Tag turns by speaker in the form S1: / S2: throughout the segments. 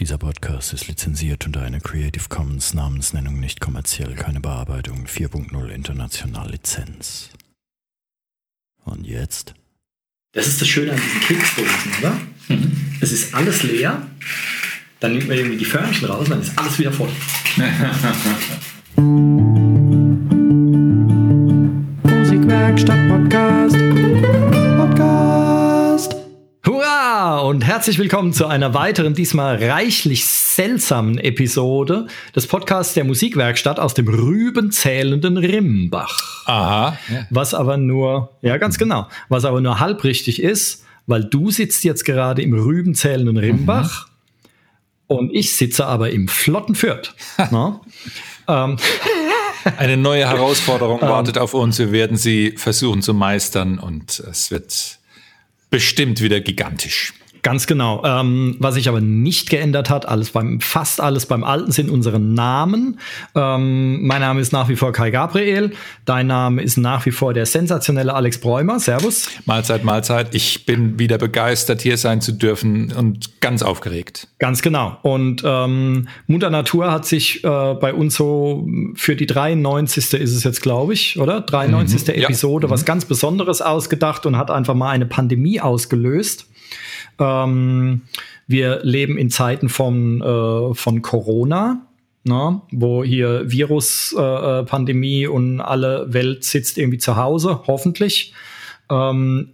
S1: Dieser Podcast ist lizenziert unter einer Creative Commons Namensnennung nicht kommerziell, keine Bearbeitung 4.0 international Lizenz. Und jetzt?
S2: Das ist das Schöne an diesen Keksdosen, oder? Mhm. Es ist alles leer, dann nimmt man irgendwie die Förmchen raus und dann ist alles wieder voll. und herzlich willkommen zu einer weiteren, diesmal reichlich seltsamen Episode des Podcasts der Musikwerkstatt aus dem rübenzählenden Rimbach.
S3: Aha.
S2: Was aber nur, ja ganz genau, was aber nur halb richtig ist, weil du sitzt jetzt gerade im rübenzählenden Rimbach mhm. und ich sitze aber im flotten Fürth. ne?
S3: ähm, eine neue Herausforderung ähm. wartet auf uns. Wir werden sie versuchen zu meistern und es wird bestimmt wieder gigantisch.
S2: Ganz genau. Ähm, was sich aber nicht geändert hat, alles beim, fast alles beim Alten sind unsere Namen. Ähm, mein Name ist nach wie vor Kai Gabriel. Dein Name ist nach wie vor der sensationelle Alex Bräumer. Servus.
S3: Mahlzeit, Mahlzeit. Ich bin wieder begeistert, hier sein zu dürfen und ganz aufgeregt.
S2: Ganz genau. Und ähm, Mutter Natur hat sich äh, bei uns so für die 93. ist es jetzt, glaube ich, oder? 93. Mhm, Episode ja. was mhm. ganz Besonderes ausgedacht und hat einfach mal eine Pandemie ausgelöst. Ähm, wir leben in Zeiten von, äh, von Corona, ne, wo hier Virus-Pandemie äh, und alle Welt sitzt irgendwie zu Hause, hoffentlich. Ähm,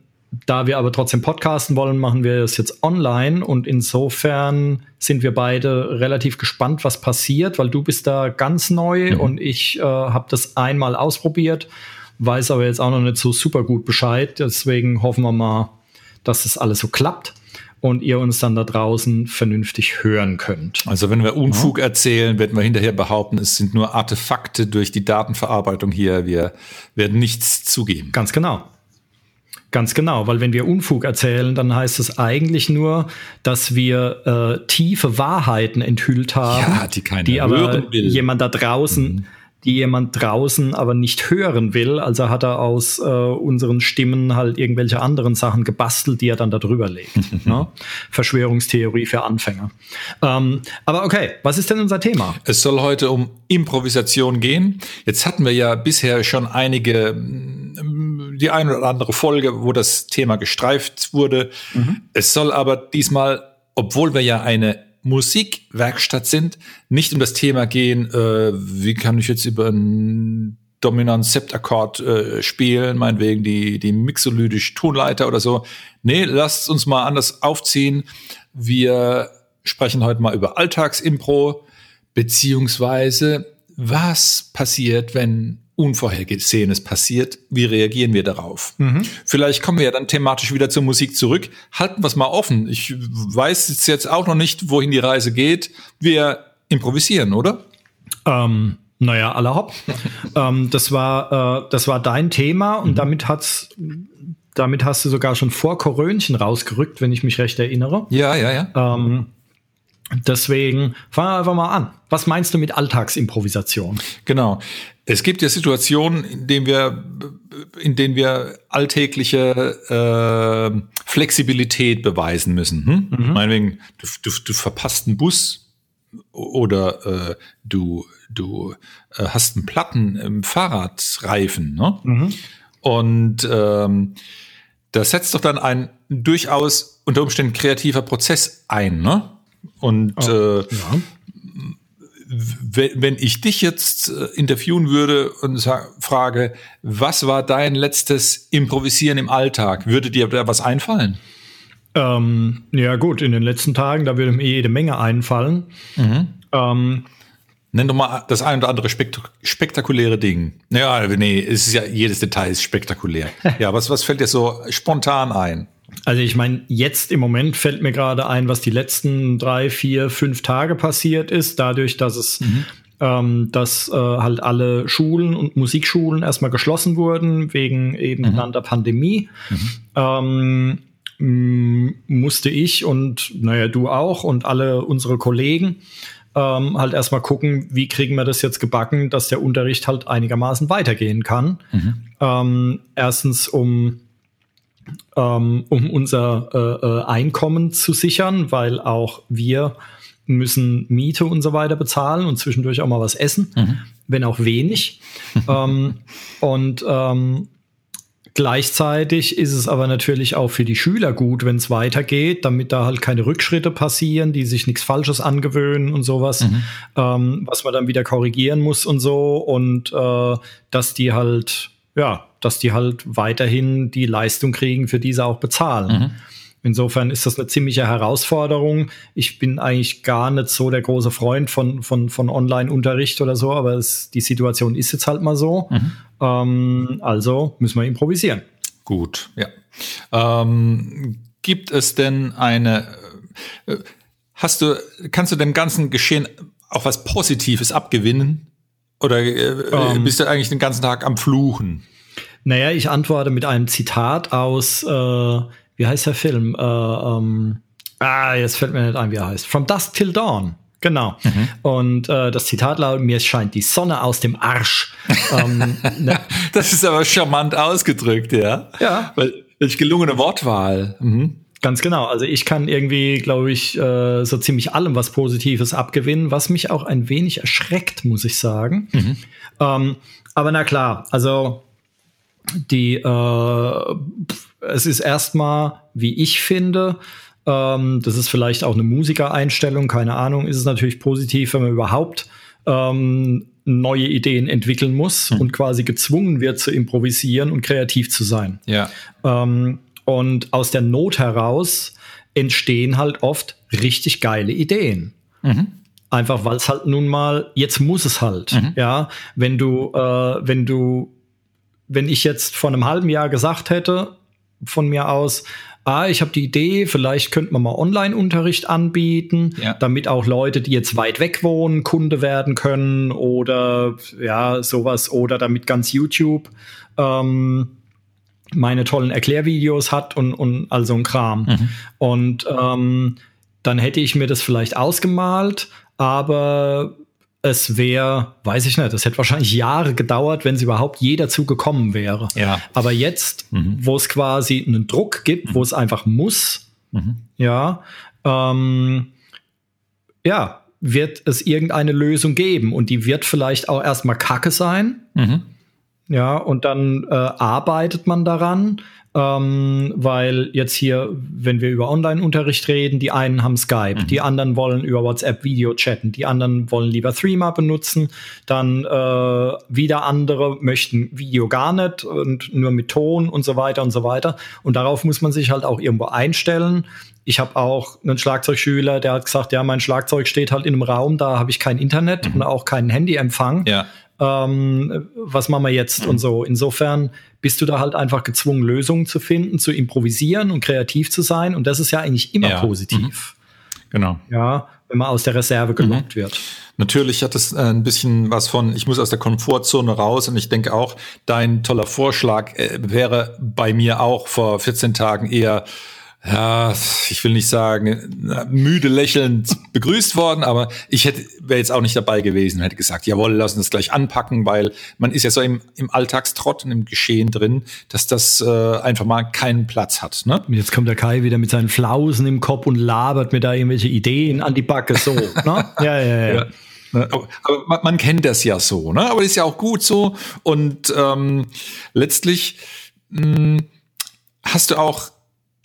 S2: da wir aber trotzdem podcasten wollen, machen wir es jetzt online und insofern sind wir beide relativ gespannt, was passiert, weil du bist da ganz neu mhm. und ich äh, habe das einmal ausprobiert, weiß aber jetzt auch noch nicht so super gut Bescheid. Deswegen hoffen wir mal, dass das alles so klappt und ihr uns dann da draußen vernünftig hören könnt.
S3: Also wenn wir Unfug ja. erzählen, werden wir hinterher behaupten, es sind nur Artefakte durch die Datenverarbeitung hier. Wir werden nichts zugeben.
S2: Ganz genau. Ganz genau, weil wenn wir Unfug erzählen, dann heißt es eigentlich nur, dass wir äh, tiefe Wahrheiten enthüllt haben,
S3: ja, die,
S2: die aber jemand da draußen mhm die jemand draußen aber nicht hören will. Also hat er aus äh, unseren Stimmen halt irgendwelche anderen Sachen gebastelt, die er dann da drüber legt. ne? Verschwörungstheorie für Anfänger. Ähm, aber okay, was ist denn unser Thema?
S3: Es soll heute um Improvisation gehen. Jetzt hatten wir ja bisher schon einige, mm, die eine oder andere Folge, wo das Thema gestreift wurde. Mhm. Es soll aber diesmal, obwohl wir ja eine Musikwerkstatt sind, nicht um das Thema gehen, äh, wie kann ich jetzt über einen dominanten Septakkord äh, spielen, meinetwegen die, die mixolydisch Tonleiter oder so. Nee, lasst uns mal anders aufziehen. Wir sprechen heute mal über Alltagsimpro, beziehungsweise was passiert, wenn Unvorhergesehenes passiert, wie reagieren wir darauf? Mhm. Vielleicht kommen wir ja dann thematisch wieder zur Musik zurück. Halten wir es mal offen. Ich weiß jetzt auch noch nicht, wohin die Reise geht. Wir improvisieren, oder?
S2: Ähm, naja, aller hopp. ähm, das war, äh, das war dein Thema und mhm. damit hat's, damit hast du sogar schon vor Korönchen rausgerückt, wenn ich mich recht erinnere.
S3: Ja, ja, ja.
S2: Ähm, Deswegen fangen wir einfach mal an. Was meinst du mit Alltagsimprovisation?
S3: Genau. Es gibt ja Situationen, in denen wir, in denen wir alltägliche äh, Flexibilität beweisen müssen. Hm? Mhm. Meinetwegen, du, du, du verpasst einen Bus oder äh, du, du äh, hast einen Platten im Fahrradreifen. Ne? Mhm. Und ähm, das setzt doch dann ein durchaus unter Umständen kreativer Prozess ein. Ne? Und oh, äh, ja. wenn ich dich jetzt äh, interviewen würde und frage, was war dein letztes Improvisieren im Alltag, würde dir da was einfallen?
S2: Ähm, ja gut, in den letzten Tagen, da würde mir jede Menge einfallen. Mhm.
S3: Ähm, Nenn doch mal das ein oder andere spektak spektakuläre Ding. Ja, nee, es ist ja jedes Detail ist spektakulär. ja, was, was fällt dir so spontan ein?
S2: Also ich meine, jetzt im Moment fällt mir gerade ein, was die letzten drei, vier, fünf Tage passiert ist, dadurch, dass es mhm. ähm, dass äh, halt alle Schulen und Musikschulen erstmal geschlossen wurden, wegen eben mhm. genannter Pandemie. Mhm. Ähm, musste ich und naja, du auch und alle unsere Kollegen ähm, halt erstmal gucken, wie kriegen wir das jetzt gebacken, dass der Unterricht halt einigermaßen weitergehen kann. Mhm. Ähm, erstens, um ähm, um unser äh, äh, Einkommen zu sichern, weil auch wir müssen Miete und so weiter bezahlen und zwischendurch auch mal was essen, mhm. wenn auch wenig. ähm, und ähm, Gleichzeitig ist es aber natürlich auch für die Schüler gut, wenn es weitergeht, damit da halt keine Rückschritte passieren, die sich nichts Falsches angewöhnen und sowas, mhm. ähm, was man dann wieder korrigieren muss und so und äh, dass die halt, ja, dass die halt weiterhin die Leistung kriegen, für die sie auch bezahlen. Mhm. Insofern ist das eine ziemliche Herausforderung. Ich bin eigentlich gar nicht so der große Freund von, von, von Online-Unterricht oder so, aber es, die Situation ist jetzt halt mal so. Mhm. Ähm, also müssen wir improvisieren.
S3: Gut, ja. Ähm, gibt es denn eine, äh, hast du, kannst du dem ganzen Geschehen auch was Positives abgewinnen? Oder äh, ähm. bist du eigentlich den ganzen Tag am Fluchen?
S2: Naja, ich antworte mit einem Zitat aus äh, wie heißt der Film? Äh, ähm, ah, jetzt fällt mir nicht ein, wie er heißt. From Dusk Till Dawn. Genau. Mhm. Und äh, das Zitat lautet, mir scheint die Sonne aus dem Arsch. ähm,
S3: ne? Das ist aber charmant ausgedrückt, ja.
S2: Ja.
S3: Weil, welch gelungene Wortwahl. Mhm.
S2: Ganz genau. Also ich kann irgendwie, glaube ich, äh, so ziemlich allem was Positives abgewinnen, was mich auch ein wenig erschreckt, muss ich sagen. Mhm. Ähm, aber na klar, also die äh, es ist erstmal, wie ich finde, ähm, das ist vielleicht auch eine Musikereinstellung, keine Ahnung, ist es natürlich positiv, wenn man überhaupt ähm, neue Ideen entwickeln muss hm. und quasi gezwungen wird zu improvisieren und kreativ zu sein.
S3: Ja.
S2: Ähm, und aus der Not heraus entstehen halt oft richtig geile Ideen. Mhm. Einfach weil es halt nun mal, jetzt muss es halt. Mhm. Ja, wenn du, äh, wenn du, wenn ich jetzt vor einem halben Jahr gesagt hätte, von mir aus, ah, ich habe die Idee, vielleicht könnte man mal Online-Unterricht anbieten, ja. damit auch Leute, die jetzt weit weg wohnen, Kunde werden können oder ja, sowas, oder damit ganz YouTube ähm, meine tollen Erklärvideos hat und, und all so ein Kram. Mhm. Und ähm, dann hätte ich mir das vielleicht ausgemalt, aber es wäre, weiß ich nicht, es hätte wahrscheinlich Jahre gedauert, wenn es überhaupt je dazu gekommen wäre.
S3: Ja.
S2: Aber jetzt, mhm. wo es quasi einen Druck gibt, mhm. wo es einfach muss, mhm. ja, ähm, ja, wird es irgendeine Lösung geben und die wird vielleicht auch erstmal Kacke sein. Mhm. Ja, und dann äh, arbeitet man daran ähm, weil jetzt hier, wenn wir über Online-Unterricht reden, die einen haben Skype, mhm. die anderen wollen über WhatsApp Video chatten, die anderen wollen lieber Threema benutzen, dann äh, wieder andere möchten Video gar nicht und nur mit Ton und so weiter und so weiter. Und darauf muss man sich halt auch irgendwo einstellen. Ich habe auch einen Schlagzeugschüler, der hat gesagt, ja, mein Schlagzeug steht halt in einem Raum, da habe ich kein Internet mhm. und auch keinen Handyempfang.
S3: Ja
S2: ähm, was machen wir jetzt mhm. und so. Insofern bist du da halt einfach gezwungen, Lösungen zu finden, zu improvisieren und kreativ zu sein. Und das ist ja eigentlich immer ja. positiv.
S3: Mhm. Genau.
S2: Ja, wenn man aus der Reserve gelockt mhm. wird.
S3: Natürlich hat es äh, ein bisschen was von, ich muss aus der Komfortzone raus und ich denke auch, dein toller Vorschlag äh, wäre bei mir auch vor 14 Tagen eher ja, ich will nicht sagen, müde lächelnd begrüßt worden, aber ich hätte, wäre jetzt auch nicht dabei gewesen, hätte gesagt, jawohl, lass uns das gleich anpacken, weil man ist ja so im, im Alltagstrott und im Geschehen drin, dass das äh, einfach mal keinen Platz hat. Ne?
S2: Jetzt kommt der Kai wieder mit seinen Flausen im Kopf und labert mir da irgendwelche Ideen an die Backe, so. ne?
S3: Ja, ja, ja. ja. Aber, aber man, man, kennt das ja so, ne? Aber das ist ja auch gut so. Und ähm, letztlich mh, hm, hast du auch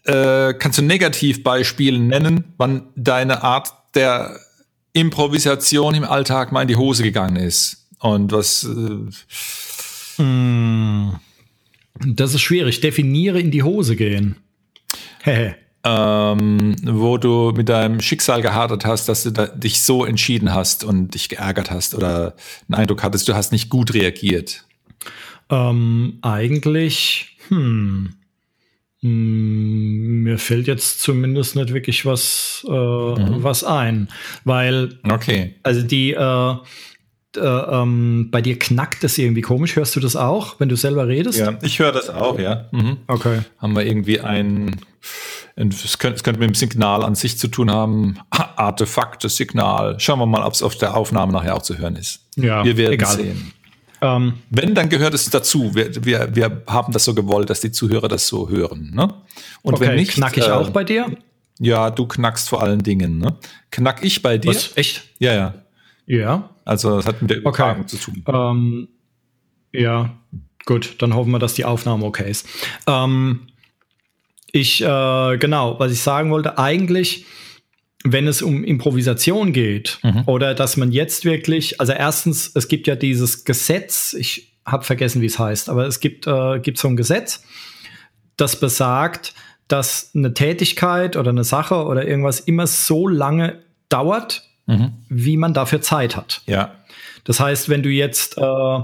S3: äh, kannst du Negativbeispiele nennen, wann deine Art der Improvisation im Alltag mal in die Hose gegangen ist? Und was. Äh
S2: hm. das ist schwierig. Definiere in die Hose gehen.
S3: ähm, wo du mit deinem Schicksal gehadert hast, dass du da, dich so entschieden hast und dich geärgert hast oder einen Eindruck hattest, du hast nicht gut reagiert?
S2: Ähm, eigentlich, hm. Hm, mir fällt jetzt zumindest nicht wirklich was, äh, mhm. was ein, weil
S3: okay.
S2: also die äh, äh, ähm, bei dir knackt das irgendwie komisch. Hörst du das auch, wenn du selber redest?
S3: Ja, ich höre das auch, ja. Mhm.
S2: Okay.
S3: Haben wir irgendwie ein, es könnte, es könnte mit dem Signal an sich zu tun haben, Artefakte, Signal. Schauen wir mal, ob es auf der Aufnahme nachher auch zu hören ist.
S2: Ja,
S3: wir werden egal. sehen. Ähm, Wenn, dann gehört es dazu. Wir, wir, wir haben das so gewollt, dass die Zuhörer das so hören. Ne?
S2: Und okay, wenn nicht, knack ich äh, auch bei dir?
S3: Ja, du knackst vor allen Dingen, ne? Knack ich bei dir? Was,
S2: echt?
S3: Ja, ja.
S2: Ja.
S3: Also das hat mit der Übertragung okay. zu tun.
S2: Ähm, ja, gut, dann hoffen wir, dass die Aufnahme okay ist. Ähm, ich, äh, genau, was ich sagen wollte, eigentlich, wenn es um Improvisation geht mhm. oder dass man jetzt wirklich, also erstens, es gibt ja dieses Gesetz, ich habe vergessen, wie es heißt, aber es gibt, äh, gibt so ein Gesetz, das besagt, dass eine Tätigkeit oder eine Sache oder irgendwas immer so lange dauert, mhm. wie man dafür Zeit hat.
S3: Ja.
S2: Das heißt, wenn du jetzt äh,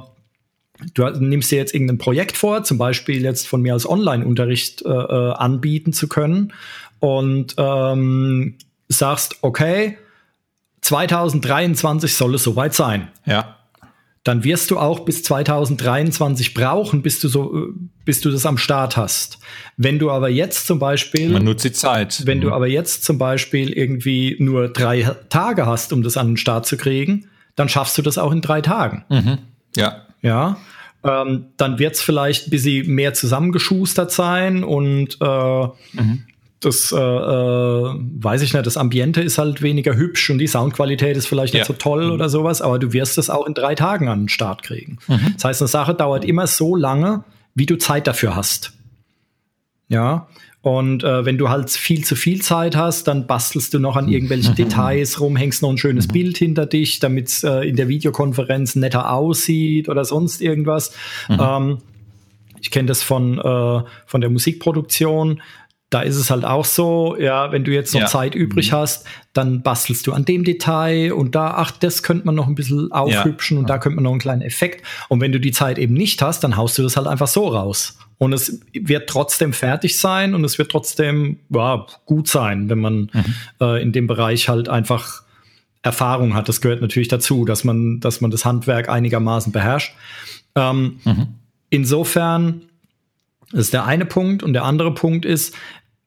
S2: du nimmst dir jetzt irgendein Projekt vor, zum Beispiel jetzt von mir als Online-Unterricht äh, äh, anbieten zu können und ähm, sagst, okay, 2023 soll es soweit sein.
S3: Ja.
S2: Dann wirst du auch bis 2023 brauchen, bis du so, äh, bis du das am Start hast. Wenn du aber jetzt zum Beispiel,
S3: man nutzt die Zeit.
S2: Wenn mhm. du aber jetzt zum Beispiel irgendwie nur drei Tage hast, um das an den Start zu kriegen, dann schaffst du das auch in drei Tagen.
S3: Mhm. Ja.
S2: Ja. Ähm, dann wird es vielleicht ein bisschen mehr zusammengeschustert sein und äh, mhm. Das äh, äh, weiß ich nicht, das Ambiente ist halt weniger hübsch und die Soundqualität ist vielleicht ja. nicht so toll mhm. oder sowas, aber du wirst es auch in drei Tagen an den Start kriegen. Mhm. Das heißt, eine Sache dauert immer so lange, wie du Zeit dafür hast. Ja. Und äh, wenn du halt viel zu viel Zeit hast, dann bastelst du noch an irgendwelchen mhm. Details rum, hängst noch ein schönes mhm. Bild hinter dich, damit es äh, in der Videokonferenz netter aussieht oder sonst irgendwas. Mhm. Ähm, ich kenne das von, äh, von der Musikproduktion. Da ist es halt auch so, ja, wenn du jetzt noch ja. Zeit übrig mhm. hast, dann bastelst du an dem Detail und da, ach, das könnte man noch ein bisschen aufhübschen ja. und da könnte man noch einen kleinen Effekt. Und wenn du die Zeit eben nicht hast, dann haust du das halt einfach so raus. Und es wird trotzdem fertig sein und es wird trotzdem ja, gut sein, wenn man mhm. äh, in dem Bereich halt einfach Erfahrung hat. Das gehört natürlich dazu, dass man, dass man das Handwerk einigermaßen beherrscht. Ähm, mhm. Insofern ist der eine Punkt. Und der andere Punkt ist,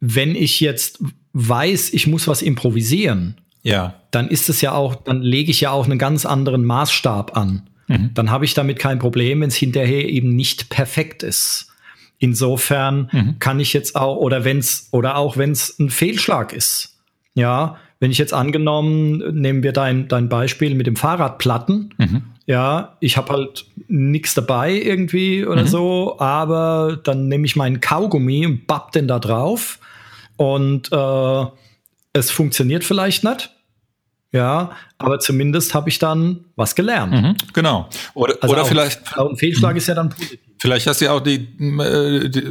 S2: wenn ich jetzt weiß, ich muss was improvisieren,
S3: ja.
S2: dann ist es ja auch, dann lege ich ja auch einen ganz anderen Maßstab an. Mhm. Dann habe ich damit kein Problem, wenn es hinterher eben nicht perfekt ist. Insofern mhm. kann ich jetzt auch, oder wenn's, oder auch wenn es ein Fehlschlag ist. Ja, wenn ich jetzt angenommen, nehmen wir dein, dein Beispiel mit dem Fahrradplatten. Mhm. Ja, ich habe halt nichts dabei irgendwie oder mhm. so, aber dann nehme ich meinen Kaugummi und bapp den da drauf und äh, es funktioniert vielleicht nicht. Ja, aber zumindest habe ich dann was gelernt.
S3: Mhm, genau. Oder, also oder vielleicht.
S2: Ein Fehlschlag ist ja dann positiv.
S3: Vielleicht hast du ja auch die, äh, die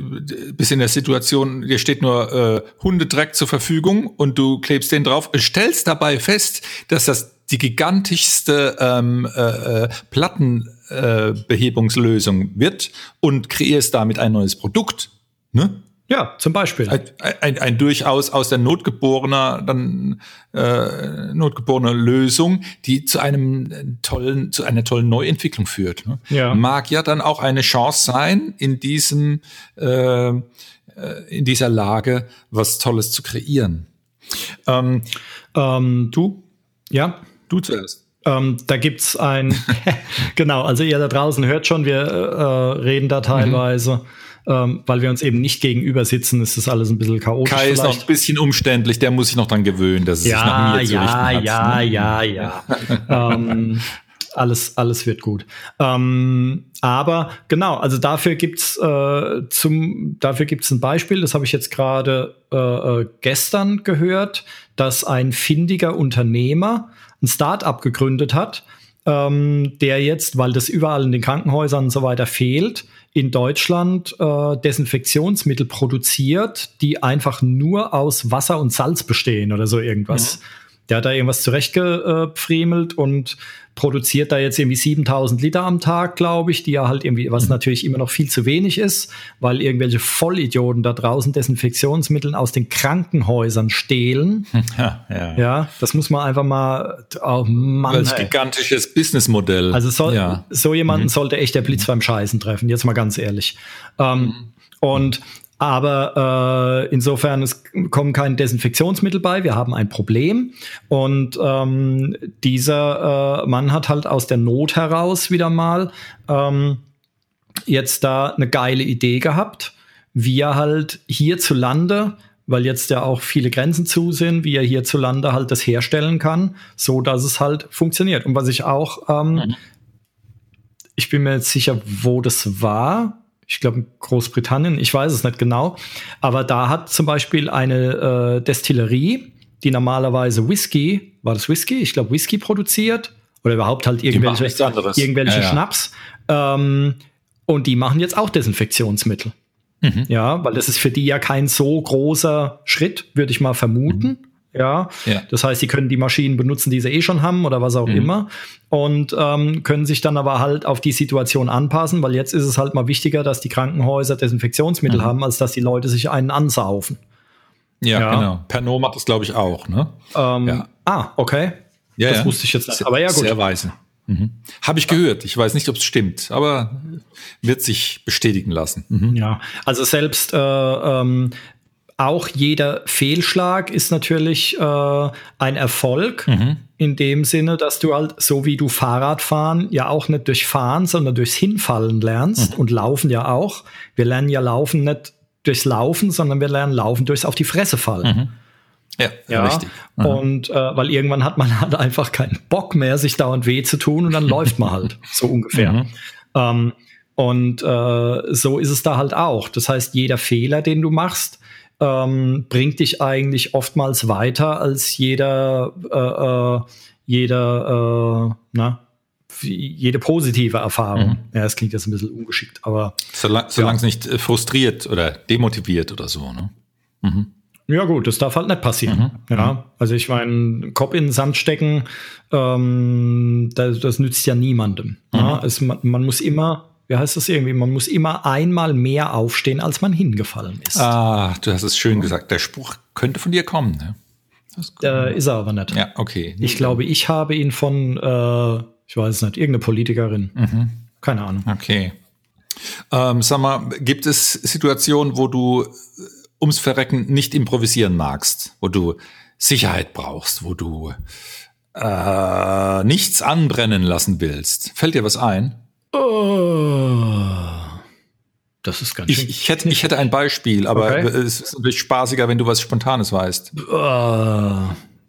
S3: bis in der Situation, dir steht nur äh, Hundedreck zur Verfügung und du klebst den drauf, stellst dabei fest, dass das die gigantischste ähm, äh, äh Plattenbehebungslösung äh, wird und kreierst damit ein neues Produkt. Ne?
S2: Ja, zum Beispiel.
S3: Ein, ein, ein durchaus aus der notgeborener, dann äh, notgeborene Lösung, die zu einem tollen, zu einer tollen Neuentwicklung führt. Ne? Ja. Mag ja dann auch eine Chance sein, in diesem, äh, äh in dieser Lage was Tolles zu kreieren.
S2: Ähm, ähm, du? Ja.
S3: Du zuerst.
S2: Ähm, da gibt's ein, genau, also ihr da draußen hört schon, wir äh, reden da teilweise. Mhm ähm, weil wir uns eben nicht gegenüber sitzen, ist das alles ein bisschen chaotisch.
S3: Kai ist noch ein bisschen umständlich, der muss sich noch dran gewöhnen, dass es ja, sich nach mir
S2: ja, hat, ja, ne? ja, ja, ja, ähm, alles, alles wird gut. Ähm, aber genau, also dafür gibt's äh, zum, dafür gibt's ein Beispiel, das habe ich jetzt gerade äh, äh, gestern gehört, dass ein findiger Unternehmer ein Start-up gegründet hat, ähm, der jetzt, weil das überall in den Krankenhäusern und so weiter fehlt, in Deutschland äh, Desinfektionsmittel produziert, die einfach nur aus Wasser und Salz bestehen oder so irgendwas. Mhm. Der hat da irgendwas zurechtgepfriemelt und produziert da jetzt irgendwie 7000 Liter am Tag, glaube ich, die ja halt irgendwie, was mhm. natürlich immer noch viel zu wenig ist, weil irgendwelche Vollidioten da draußen Desinfektionsmittel aus den Krankenhäusern stehlen. Ja, ja. ja das muss man einfach mal, oh Mann. Welch
S3: gigantisches Businessmodell.
S2: Also so, ja. so jemanden mhm. sollte echt der Blitz beim Scheißen treffen, jetzt mal ganz ehrlich. Ähm, mhm. Und aber äh, insofern, es kommen keine Desinfektionsmittel bei. Wir haben ein Problem. Und ähm, dieser äh, Mann hat halt aus der Not heraus wieder mal ähm, jetzt da eine geile Idee gehabt, wie er halt hierzulande weil jetzt ja auch viele Grenzen zu sind, wie er hierzulande halt das herstellen kann, so dass es halt funktioniert. Und was ich auch, ähm, mhm. ich bin mir jetzt sicher, wo das war. Ich glaube Großbritannien, ich weiß es nicht genau. Aber da hat zum Beispiel eine äh, Destillerie, die normalerweise Whisky, war das Whisky? Ich glaube Whisky produziert oder überhaupt halt irgendwelche, irgendwelche ja, ja. Schnaps. Ähm, und die machen jetzt auch Desinfektionsmittel. Mhm. Ja, weil das ist für die ja kein so großer Schritt, würde ich mal vermuten. Mhm. Ja? ja, das heißt, sie können die Maschinen benutzen, die sie eh schon haben oder was auch mhm. immer und ähm, können sich dann aber halt auf die Situation anpassen, weil jetzt ist es halt mal wichtiger, dass die Krankenhäuser Desinfektionsmittel mhm. haben, als dass die Leute sich einen ansaufen.
S3: Ja, ja. genau. Pernod macht das, glaube ich, auch. Ne?
S2: Ähm, ja. Ah, okay.
S3: Ja, das wusste ich jetzt nicht. Aber ja, gut. Sehr weise. Mhm. Habe ich gehört. Ich weiß nicht, ob es stimmt, aber wird sich bestätigen lassen.
S2: Mhm. Ja, also selbst äh, ähm, auch jeder Fehlschlag ist natürlich äh, ein Erfolg. Mhm. In dem Sinne, dass du halt, so wie du Fahrradfahren ja auch nicht durch Fahren, sondern durchs Hinfallen lernst mhm. und Laufen ja auch. Wir lernen ja Laufen nicht durchs Laufen, sondern wir lernen Laufen durchs auf die Fresse fallen. Mhm.
S3: Ja, ja, richtig.
S2: Mhm. Und äh, weil irgendwann hat man halt einfach keinen Bock mehr, sich dauernd weh zu tun und dann läuft man halt so ungefähr. Mhm. Ähm, und äh, so ist es da halt auch. Das heißt, jeder Fehler, den du machst, ähm, bringt dich eigentlich oftmals weiter als jeder, äh, äh, jeder, äh, na, jede positive Erfahrung. Mhm. Ja, das klingt jetzt ein bisschen ungeschickt, aber.
S3: Solange ja. es nicht äh, frustriert oder demotiviert oder so, ne?
S2: Mhm. Ja, gut, das darf halt nicht passieren. Mhm. Ja, mhm. also ich meine, Kopf in den Sand stecken, ähm, das, das nützt ja niemandem. Mhm. Ja, es, man, man, muss immer, wie heißt das irgendwie, man muss immer einmal mehr aufstehen, als man hingefallen ist.
S3: Ah, du hast es schön gesagt. Der Spruch könnte von dir kommen, ne?
S2: Äh, ist er aber nicht.
S3: Ja, okay.
S2: Ich glaube, ich habe ihn von, äh, ich weiß es nicht, irgendeine Politikerin. Mhm. Keine Ahnung.
S3: Okay. Ähm, sag mal, gibt es Situationen, wo du ums Verrecken nicht improvisieren magst, wo du Sicherheit brauchst, wo du äh, nichts anbrennen lassen willst. Fällt dir was ein? Oh,
S2: das ist ganz
S3: ich, schön. Ich hätte, ich hätte ein Beispiel, aber okay. es ist natürlich spaßiger, wenn du was Spontanes weißt.
S2: Oh,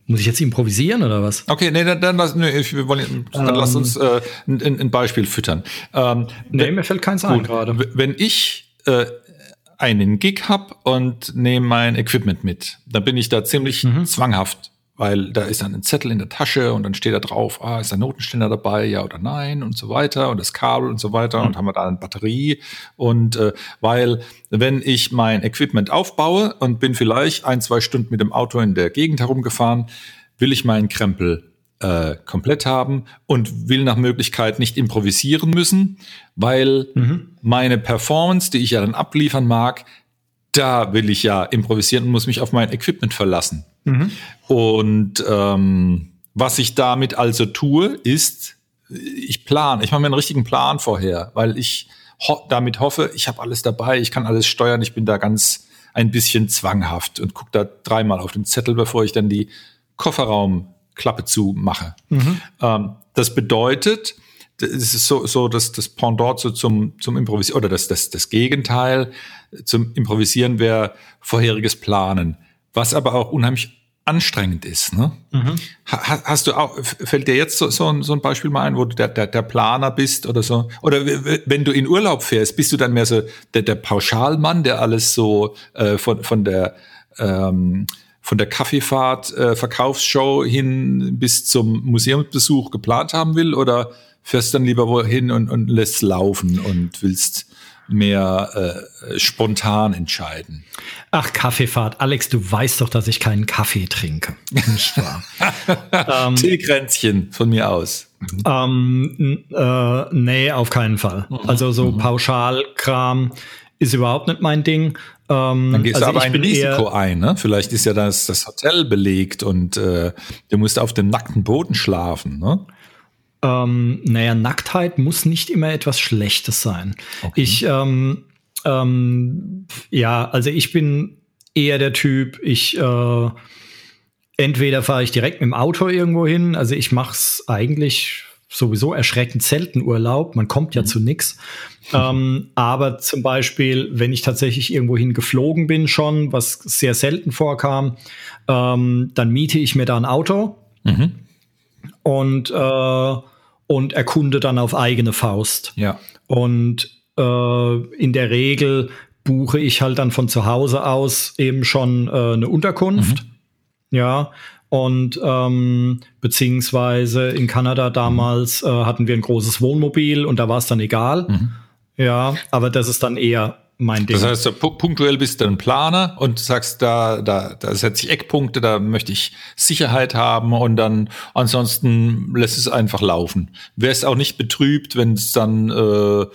S2: muss ich jetzt improvisieren oder was?
S3: Okay, nee, dann, dann, lass, nee, ich, wollen, dann um, lass uns äh, ein, ein, Beispiel füttern.
S2: Ähm, nee, mir fällt keins ein gerade.
S3: Wenn ich äh, einen Gig habe und nehme mein Equipment mit. Dann bin ich da ziemlich mhm. zwanghaft, weil da ist dann ein Zettel in der Tasche und dann steht da drauf, ah, ist ein Notenständer dabei, ja oder nein und so weiter und das Kabel und so weiter und haben wir da eine Batterie und äh, weil wenn ich mein Equipment aufbaue und bin vielleicht ein, zwei Stunden mit dem Auto in der Gegend herumgefahren, will ich meinen Krempel äh, komplett haben und will nach Möglichkeit nicht improvisieren müssen, weil mhm. meine Performance, die ich ja dann abliefern mag, da will ich ja improvisieren und muss mich auf mein Equipment verlassen. Mhm. Und ähm, was ich damit also tue, ist, ich plane, ich mache mir einen richtigen Plan vorher, weil ich ho damit hoffe, ich habe alles dabei, ich kann alles steuern, ich bin da ganz ein bisschen zwanghaft und gucke da dreimal auf den Zettel, bevor ich dann die Kofferraum Klappe zu mache. Mhm. Ähm, das bedeutet, das ist so, so dass das Pendant so zum, zum Improvisieren oder das, das, das Gegenteil zum Improvisieren wäre vorheriges Planen, was aber auch unheimlich anstrengend ist. Ne? Mhm. Ha, hast du auch, fällt dir jetzt so, so, ein, so ein Beispiel mal ein, wo du der, der, der Planer bist oder so? Oder wenn du in Urlaub fährst, bist du dann mehr so der, der Pauschalmann, der alles so äh, von, von der ähm, von der Kaffeefahrt, äh, Verkaufsshow hin bis zum Museumsbesuch geplant haben will oder fährst dann lieber wohin und, und lässt laufen und willst mehr äh, spontan entscheiden?
S2: Ach, Kaffeefahrt. Alex, du weißt doch, dass ich keinen Kaffee trinke. Nicht wahr?
S3: ähm, Teekränzchen von mir aus.
S2: Ähm, äh, nee, auf keinen Fall. Mhm. Also so mhm. Pauschalkram ist überhaupt nicht mein Ding.
S3: Ähm, Dann gehst also du aber ein Risiko ein, ne? Vielleicht ist ja das, das Hotel belegt und äh, du musst auf dem nackten Boden schlafen, ne?
S2: Ähm, naja, Nacktheit muss nicht immer etwas Schlechtes sein. Okay. Ich, ähm, ähm, ja, also ich bin eher der Typ, ich äh, entweder fahre ich direkt mit dem Auto irgendwo hin, also ich mach's eigentlich sowieso erschreckend selten Urlaub. Man kommt ja mhm. zu nichts. Ähm, aber zum Beispiel, wenn ich tatsächlich irgendwohin geflogen bin schon, was sehr selten vorkam, ähm, dann miete ich mir da ein Auto mhm. Und, äh, und erkunde dann auf eigene Faust.
S3: Ja.
S2: Und äh, in der Regel buche ich halt dann von zu Hause aus eben schon äh, eine Unterkunft. Mhm. Ja, und ähm, beziehungsweise in Kanada damals äh, hatten wir ein großes Wohnmobil und da war es dann egal. Mhm. Ja, aber das ist dann eher mein Ding.
S3: Das heißt, so punktuell bist du ein Planer und sagst, da, da, da setze ich Eckpunkte, da möchte ich Sicherheit haben und dann ansonsten lässt es einfach laufen. Wärst auch nicht betrübt, wenn es dann äh, äh,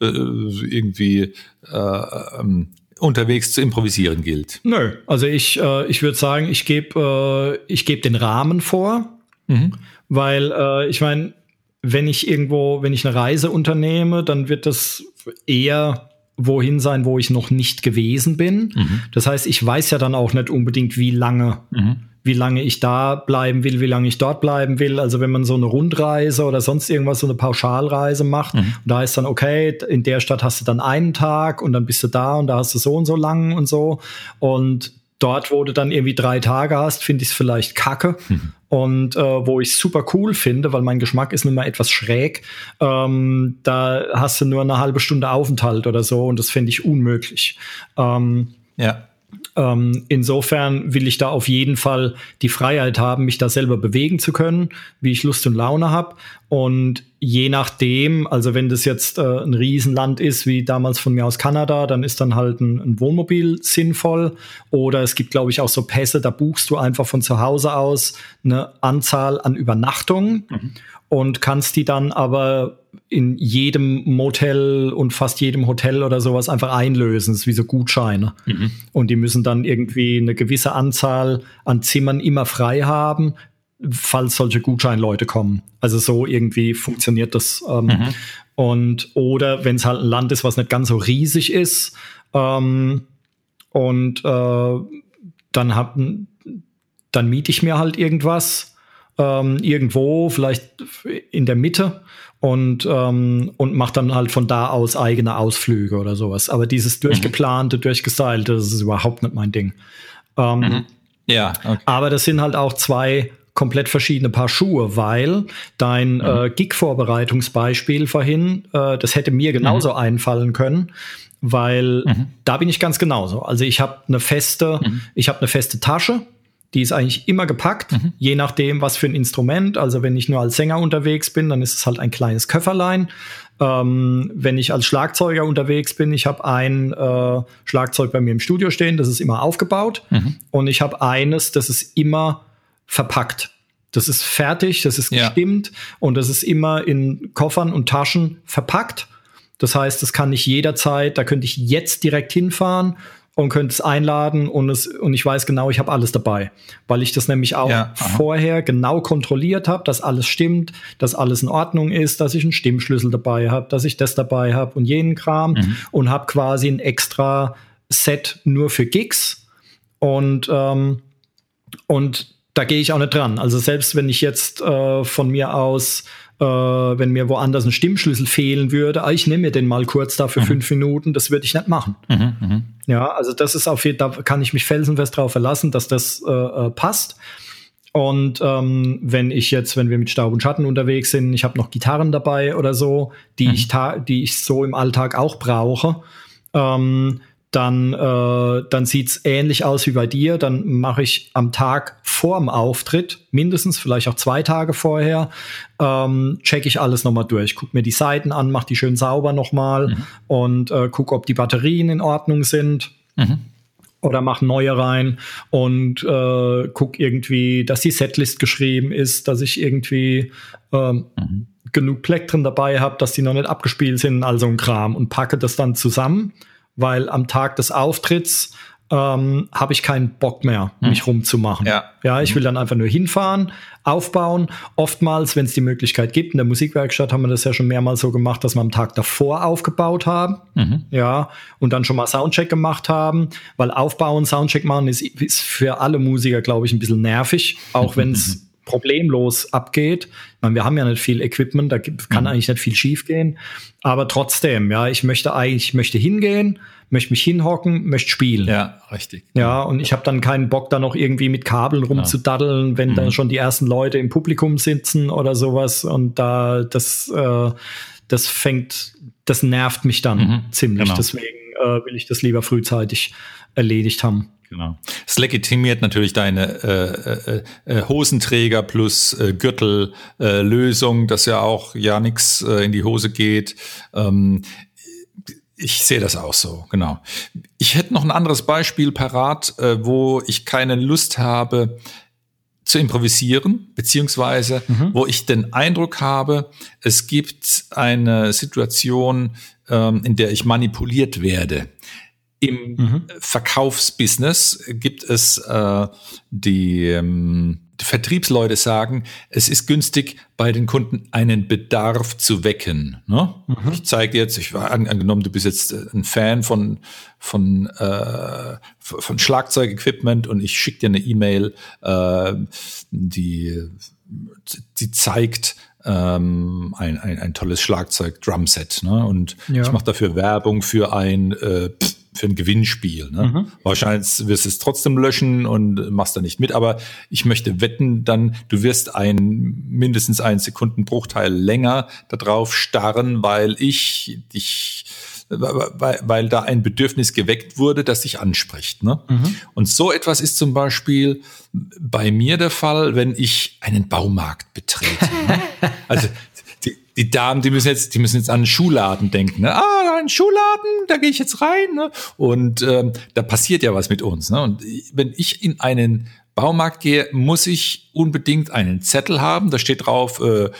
S3: irgendwie äh, ähm, unterwegs zu improvisieren gilt.
S2: Nö, also ich, äh, ich würde sagen, ich gebe äh, ich geb den Rahmen vor, mhm. weil äh, ich meine, wenn ich irgendwo, wenn ich eine Reise unternehme, dann wird das eher wohin sein, wo ich noch nicht gewesen bin. Mhm. Das heißt, ich weiß ja dann auch nicht unbedingt, wie lange mhm wie lange ich da bleiben will, wie lange ich dort bleiben will. Also wenn man so eine Rundreise oder sonst irgendwas, so eine Pauschalreise macht, mhm. und da ist dann, okay, in der Stadt hast du dann einen Tag und dann bist du da und da hast du so und so lang und so. Und dort, wo du dann irgendwie drei Tage hast, finde ich es vielleicht kacke. Mhm. Und äh, wo ich super cool finde, weil mein Geschmack ist nun mal etwas schräg, ähm, da hast du nur eine halbe Stunde Aufenthalt oder so und das finde ich unmöglich. Ähm,
S3: ja.
S2: Ähm, insofern will ich da auf jeden Fall die Freiheit haben, mich da selber bewegen zu können, wie ich Lust und Laune habe. Und je nachdem, also wenn das jetzt äh, ein Riesenland ist, wie damals von mir aus Kanada, dann ist dann halt ein, ein Wohnmobil sinnvoll. Oder es gibt, glaube ich, auch so Pässe, da buchst du einfach von zu Hause aus eine Anzahl an Übernachtungen. Mhm und kannst die dann aber in jedem Motel und fast jedem Hotel oder sowas einfach einlösen. Das ist wie so Gutscheine. Mhm. Und die müssen dann irgendwie eine gewisse Anzahl an Zimmern immer frei haben, falls solche Gutscheinleute kommen. Also so irgendwie funktioniert das. Ähm, mhm. Und oder wenn es halt ein Land ist, was nicht ganz so riesig ist, ähm, und äh, dann hab, dann miete ich mir halt irgendwas ähm, irgendwo, vielleicht in der Mitte und, ähm, und macht dann halt von da aus eigene Ausflüge oder sowas. Aber dieses mhm. durchgeplante, mhm. durchgestylte, das ist überhaupt nicht mein Ding. Ähm, mhm.
S3: Ja.
S2: Okay. Aber das sind halt auch zwei komplett verschiedene Paar Schuhe, weil dein mhm. äh, Gig-Vorbereitungsbeispiel vorhin, äh, das hätte mir genauso mhm. einfallen können, weil mhm. da bin ich ganz genauso. Also ich habe eine feste, mhm. ich habe eine feste Tasche, die ist eigentlich immer gepackt, mhm. je nachdem, was für ein Instrument. Also wenn ich nur als Sänger unterwegs bin, dann ist es halt ein kleines Köfferlein. Ähm, wenn ich als Schlagzeuger unterwegs bin, ich habe ein äh, Schlagzeug bei mir im Studio stehen, das ist immer aufgebaut. Mhm. Und ich habe eines, das ist immer verpackt. Das ist fertig, das ist gestimmt ja. und das ist immer in Koffern und Taschen verpackt. Das heißt, das kann ich jederzeit, da könnte ich jetzt direkt hinfahren und könnte es einladen und es und ich weiß genau, ich habe alles dabei, weil ich das nämlich auch ja, vorher genau kontrolliert habe, dass alles stimmt, dass alles in Ordnung ist, dass ich einen Stimmschlüssel dabei habe, dass ich das dabei habe und jenen Kram mhm. und habe quasi ein extra Set nur für Gigs und ähm, und da gehe ich auch nicht dran. Also selbst wenn ich jetzt äh, von mir aus äh, wenn mir woanders ein Stimmschlüssel fehlen würde, ah, ich nehme mir den mal kurz da für mhm. fünf Minuten, das würde ich nicht machen. Mhm, mh. Ja, also das ist auf jeden Fall, da kann ich mich felsenfest darauf verlassen, dass das äh, äh, passt. Und ähm, wenn ich jetzt, wenn wir mit Staub und Schatten unterwegs sind, ich habe noch Gitarren dabei oder so, die mhm. ich die ich so im Alltag auch brauche, ähm, dann, äh, dann sieht's ähnlich aus wie bei dir. Dann mache ich am Tag vorm Auftritt, mindestens vielleicht auch zwei Tage vorher, ähm, check ich alles nochmal durch. Guck mir die Seiten an, mach die schön sauber nochmal mhm. und äh, guck, ob die Batterien in Ordnung sind. Mhm. Oder mach neue rein und äh, guck irgendwie, dass die Setlist geschrieben ist, dass ich irgendwie ähm, mhm. genug Plektren dabei habe, dass die noch nicht abgespielt sind, also ein Kram und packe das dann zusammen weil am Tag des Auftritts ähm, habe ich keinen Bock mehr, hm. mich rumzumachen. Ja. ja, ich will dann einfach nur hinfahren, aufbauen. Oftmals, wenn es die Möglichkeit gibt, in der Musikwerkstatt haben wir das ja schon mehrmals so gemacht, dass wir am Tag davor aufgebaut haben. Mhm. Ja, und dann schon mal Soundcheck gemacht haben, weil aufbauen, Soundcheck machen ist, ist für alle Musiker, glaube ich, ein bisschen nervig, auch wenn es problemlos abgeht. Ich meine, wir haben ja nicht viel Equipment, da kann mhm. eigentlich nicht viel schiefgehen. Aber trotzdem, ja, ich möchte eigentlich, ich möchte hingehen, möchte mich hinhocken, möchte spielen.
S3: Ja, richtig.
S2: Ja, und ich habe dann keinen Bock, da noch irgendwie mit Kabeln rumzudaddeln, wenn mhm. dann schon die ersten Leute im Publikum sitzen oder sowas. Und da das, äh, das fängt, das nervt mich dann mhm. ziemlich. Genau. Deswegen äh, will ich das lieber frühzeitig erledigt haben.
S3: Genau. Es legitimiert natürlich deine äh, äh, äh, Hosenträger plus äh, Gürtellösung, äh, dass ja auch ja nichts äh, in die Hose geht. Ähm, ich sehe das auch so, genau. Ich hätte noch ein anderes Beispiel parat, äh, wo ich keine Lust habe zu improvisieren, beziehungsweise mhm. wo ich den Eindruck habe, es gibt eine Situation, ähm, in der ich manipuliert werde. Im mhm. Verkaufsbusiness gibt es äh, die, ähm, die Vertriebsleute sagen, es ist günstig, bei den Kunden einen Bedarf zu wecken. Ne? Mhm. Ich zeige jetzt, ich war an, angenommen, du bist jetzt äh, ein Fan von von äh, von Schlagzeugequipment und ich schicke dir eine E-Mail, äh, die die zeigt ähm, ein, ein, ein tolles Schlagzeug-Drumset. Ne? Und ja. ich mache dafür Werbung für ein äh, für ein Gewinnspiel. Ne? Mhm. Wahrscheinlich wirst du es trotzdem löschen und machst da nicht mit, aber ich möchte wetten, dann du wirst ein mindestens einen Sekundenbruchteil länger darauf starren, weil ich dich weil, weil da ein Bedürfnis geweckt wurde, das dich anspricht. Ne? Mhm. Und so etwas ist zum Beispiel bei mir der Fall, wenn ich einen Baumarkt betrete. ne? Also die, die Damen, die müssen jetzt, die müssen jetzt an einen Schuhladen denken. Ne? Ah, ein Schuhladen, da gehe ich jetzt rein. Ne? Und ähm, da passiert ja was mit uns. Ne? Und wenn ich in einen Baumarkt gehe, muss ich unbedingt einen Zettel haben. Da steht drauf äh,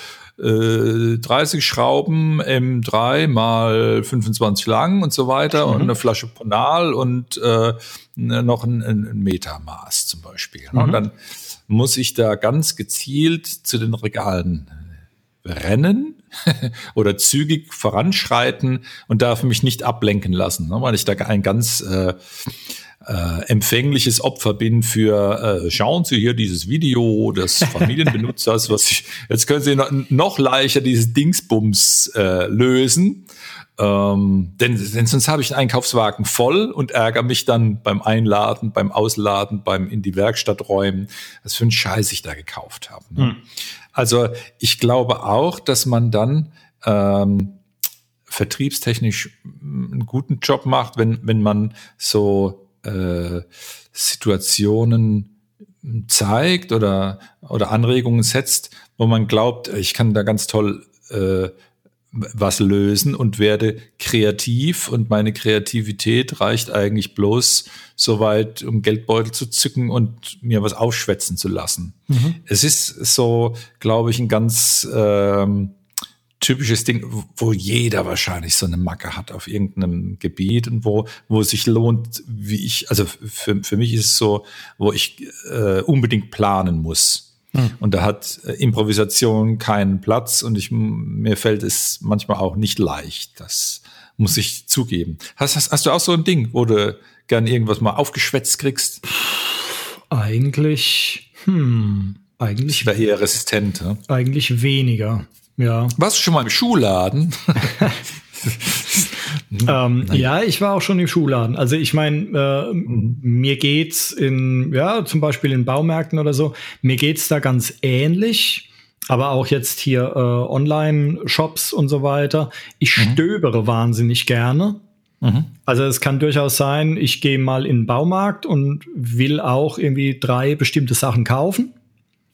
S3: äh, 30 Schrauben M3 mal 25 lang und so weiter mhm. und eine Flasche Ponal und äh, noch ein, ein Metermaß zum Beispiel. Mhm. Und dann muss ich da ganz gezielt zu den Regalen rennen oder zügig voranschreiten und darf mich nicht ablenken lassen, ne, weil ich da ein ganz äh, äh, empfängliches Opfer bin für, äh, schauen Sie hier dieses Video des Familienbenutzers, was ich, jetzt können Sie noch, noch leichter dieses Dingsbums äh, lösen. Ähm, denn, denn sonst habe ich einen Einkaufswagen voll und ärgere mich dann beim Einladen, beim Ausladen, beim in die Werkstatt räumen, was für ein Scheiß ich da gekauft habe. Ne? Hm. Also ich glaube auch, dass man dann ähm, vertriebstechnisch einen guten Job macht, wenn, wenn man so äh, Situationen zeigt oder, oder Anregungen setzt, wo man glaubt, ich kann da ganz toll äh, was lösen und werde kreativ und meine Kreativität reicht eigentlich bloß so weit, um Geldbeutel zu zücken und mir was aufschwätzen zu lassen. Mhm. Es ist so, glaube ich, ein ganz ähm, typisches Ding, wo jeder wahrscheinlich so eine Macke hat auf irgendeinem Gebiet und wo, wo es sich lohnt, wie ich, also für, für mich ist es so, wo ich äh, unbedingt planen muss. Hm. Und da hat äh, Improvisation keinen Platz und ich, mir fällt es manchmal auch nicht leicht. Das muss ich zugeben. Hast, hast, hast du auch so ein Ding, wo du gern irgendwas mal aufgeschwätzt kriegst?
S2: Eigentlich, hm,
S3: eigentlich. Ich wäre eher resistent. Ja?
S2: Eigentlich weniger, ja.
S3: Warst du schon mal im Schuhladen?
S2: ähm, ja, ich war auch schon im Schuhladen. Also ich meine, äh, mir geht's in, ja, zum Beispiel in Baumärkten oder so, mir geht's da ganz ähnlich. Aber auch jetzt hier äh, Online-Shops und so weiter. Ich mhm. stöbere wahnsinnig gerne. Mhm. Also es kann durchaus sein, ich gehe mal in den Baumarkt und will auch irgendwie drei bestimmte Sachen kaufen.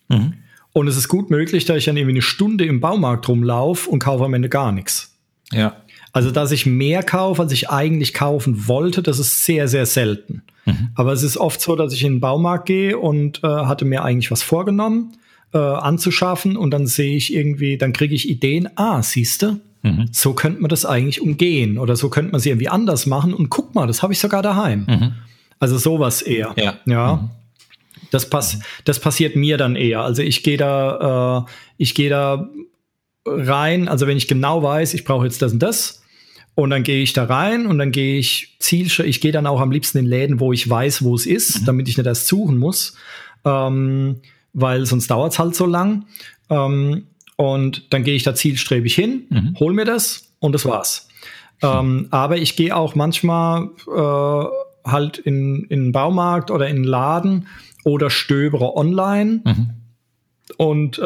S2: Mhm. Und es ist gut möglich, dass ich dann irgendwie eine Stunde im Baumarkt rumlaufe und kaufe am Ende gar nichts.
S3: Ja.
S2: Also, dass ich mehr kaufe, als ich eigentlich kaufen wollte, das ist sehr, sehr selten. Mhm. Aber es ist oft so, dass ich in den Baumarkt gehe und äh, hatte mir eigentlich was vorgenommen äh, anzuschaffen und dann sehe ich irgendwie, dann kriege ich Ideen, ah, siehste, mhm. so könnte man das eigentlich umgehen oder so könnte man sie irgendwie anders machen und guck mal, das habe ich sogar daheim. Mhm. Also sowas eher.
S3: Ja.
S2: ja. Mhm. Das, pass das passiert mir dann eher. Also ich gehe da, äh, ich gehe da rein, also wenn ich genau weiß, ich brauche jetzt das und das, und dann gehe ich da rein und dann gehe ich Zielschritt, ich gehe dann auch am liebsten in Läden, wo ich weiß, wo es ist, mhm. damit ich nicht erst suchen muss. Ähm, weil sonst dauert es halt so lang. Ähm, und dann gehe ich da zielstrebig hin, mhm. hol mir das und das war's. Ähm, aber ich gehe auch manchmal äh, halt in, in den Baumarkt oder in den Laden oder stöbere online. Mhm und äh,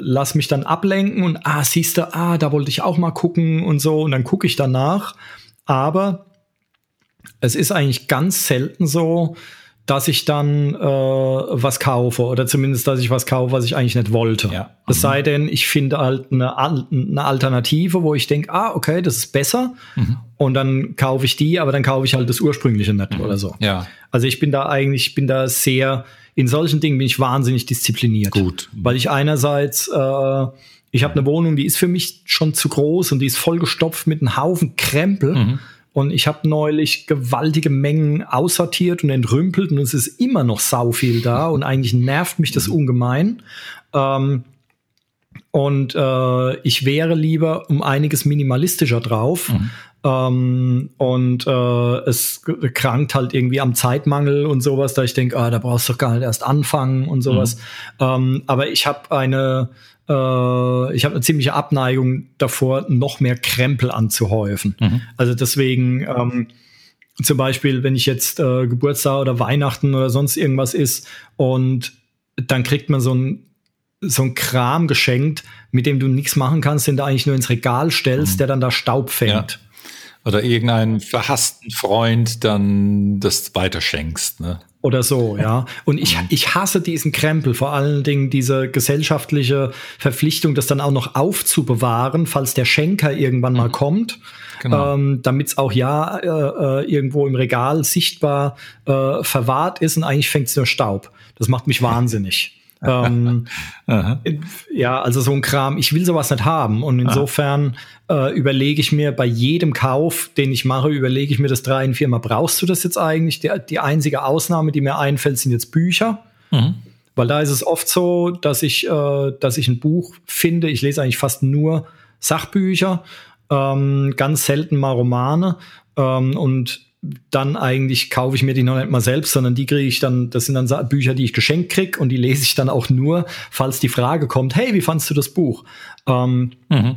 S2: lass mich dann ablenken und ah, siehst du, ah, da wollte ich auch mal gucken und so und dann gucke ich danach. Aber es ist eigentlich ganz selten so, dass ich dann äh, was kaufe oder zumindest, dass ich was kaufe, was ich eigentlich nicht wollte. Ja. Es mhm. sei denn, ich finde halt eine, eine Alternative, wo ich denke, ah, okay, das ist besser mhm. und dann kaufe ich die, aber dann kaufe ich halt das ursprüngliche nicht mhm. oder so.
S3: Ja.
S2: Also ich bin da eigentlich, bin da sehr, in solchen Dingen bin ich wahnsinnig diszipliniert.
S3: Gut.
S2: Weil ich einerseits, äh, ich habe eine Wohnung, die ist für mich schon zu groß und die ist vollgestopft mit einem Haufen Krempel. Mhm. Und ich habe neulich gewaltige Mengen aussortiert und entrümpelt und es ist immer noch sau viel da und eigentlich nervt mich das ungemein. Ähm, und äh, ich wäre lieber um einiges minimalistischer drauf. Mhm. Ähm, und äh, es krankt halt irgendwie am Zeitmangel und sowas, da ich denke, ah, da brauchst du doch gar nicht erst anfangen und sowas. Mhm. Ähm, aber ich habe eine äh, ich habe eine ziemliche Abneigung davor, noch mehr Krempel anzuhäufen. Mhm. Also deswegen ähm, zum Beispiel, wenn ich jetzt äh, Geburtstag oder Weihnachten oder sonst irgendwas ist und dann kriegt man so ein so ein Kram geschenkt, mit dem du nichts machen kannst, den du eigentlich nur ins Regal stellst, mhm. der dann da Staub fängt. Ja.
S3: Oder irgendeinen verhassten Freund dann das weiterschenkst. Ne?
S2: Oder so, ja. Und ich, mhm. ich hasse diesen Krempel, vor allen Dingen diese gesellschaftliche Verpflichtung, das dann auch noch aufzubewahren, falls der Schenker irgendwann mal mhm. kommt. Genau. Ähm, Damit es auch ja äh, äh, irgendwo im Regal sichtbar äh, verwahrt ist und eigentlich fängt es nur Staub. Das macht mich wahnsinnig. Ähm, ja, also so ein Kram, ich will sowas nicht haben. Und insofern äh, überlege ich mir bei jedem Kauf, den ich mache, überlege ich mir das drei, vier Mal, brauchst du das jetzt eigentlich? Die, die einzige Ausnahme, die mir einfällt, sind jetzt Bücher. Mhm. Weil da ist es oft so, dass ich, äh, dass ich ein Buch finde, ich lese eigentlich fast nur Sachbücher, ähm, ganz selten mal Romane. Ähm, und dann eigentlich kaufe ich mir die noch nicht mal selbst, sondern die kriege ich dann, das sind dann Bücher, die ich geschenkt krieg und die lese ich dann auch nur, falls die Frage kommt, hey, wie fandst du das Buch? Ähm, mhm.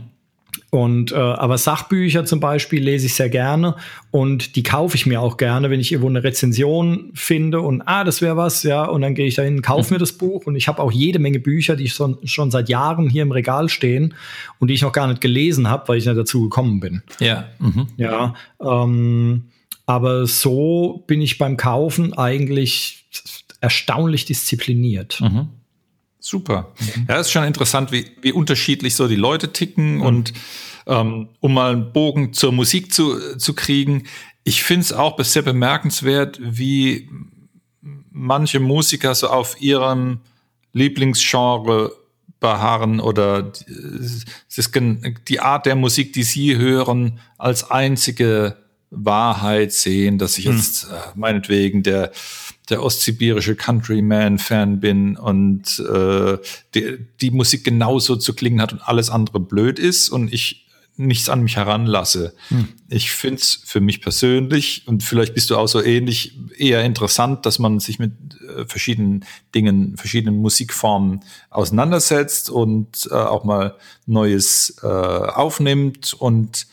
S2: Und äh, aber Sachbücher zum Beispiel lese ich sehr gerne und die kaufe ich mir auch gerne, wenn ich irgendwo eine Rezension finde und ah, das wäre was, ja, und dann gehe ich dahin, kaufe mir das Buch und ich habe auch jede Menge Bücher, die ich schon, schon seit Jahren hier im Regal stehen und die ich noch gar nicht gelesen habe, weil ich nicht dazu gekommen bin.
S3: Ja.
S2: Mhm. Ja. Ähm, aber so bin ich beim Kaufen eigentlich erstaunlich diszipliniert.
S3: Mhm. Super. Mhm. Ja, ist schon interessant, wie, wie unterschiedlich so die Leute ticken. Mhm. Und ähm, um mal einen Bogen zur Musik zu, zu kriegen, ich finde es auch sehr bemerkenswert, wie manche Musiker so auf ihrem Lieblingsgenre beharren oder die Art der Musik, die sie hören, als einzige Wahrheit sehen, dass ich hm. jetzt äh, meinetwegen der der ostsibirische Countryman-Fan bin und äh, die, die Musik genauso zu klingen hat und alles andere blöd ist und ich nichts an mich heranlasse. Hm. Ich find's für mich persönlich und vielleicht bist du auch so ähnlich eher interessant, dass man sich mit äh, verschiedenen Dingen, verschiedenen Musikformen auseinandersetzt und äh, auch mal Neues äh, aufnimmt und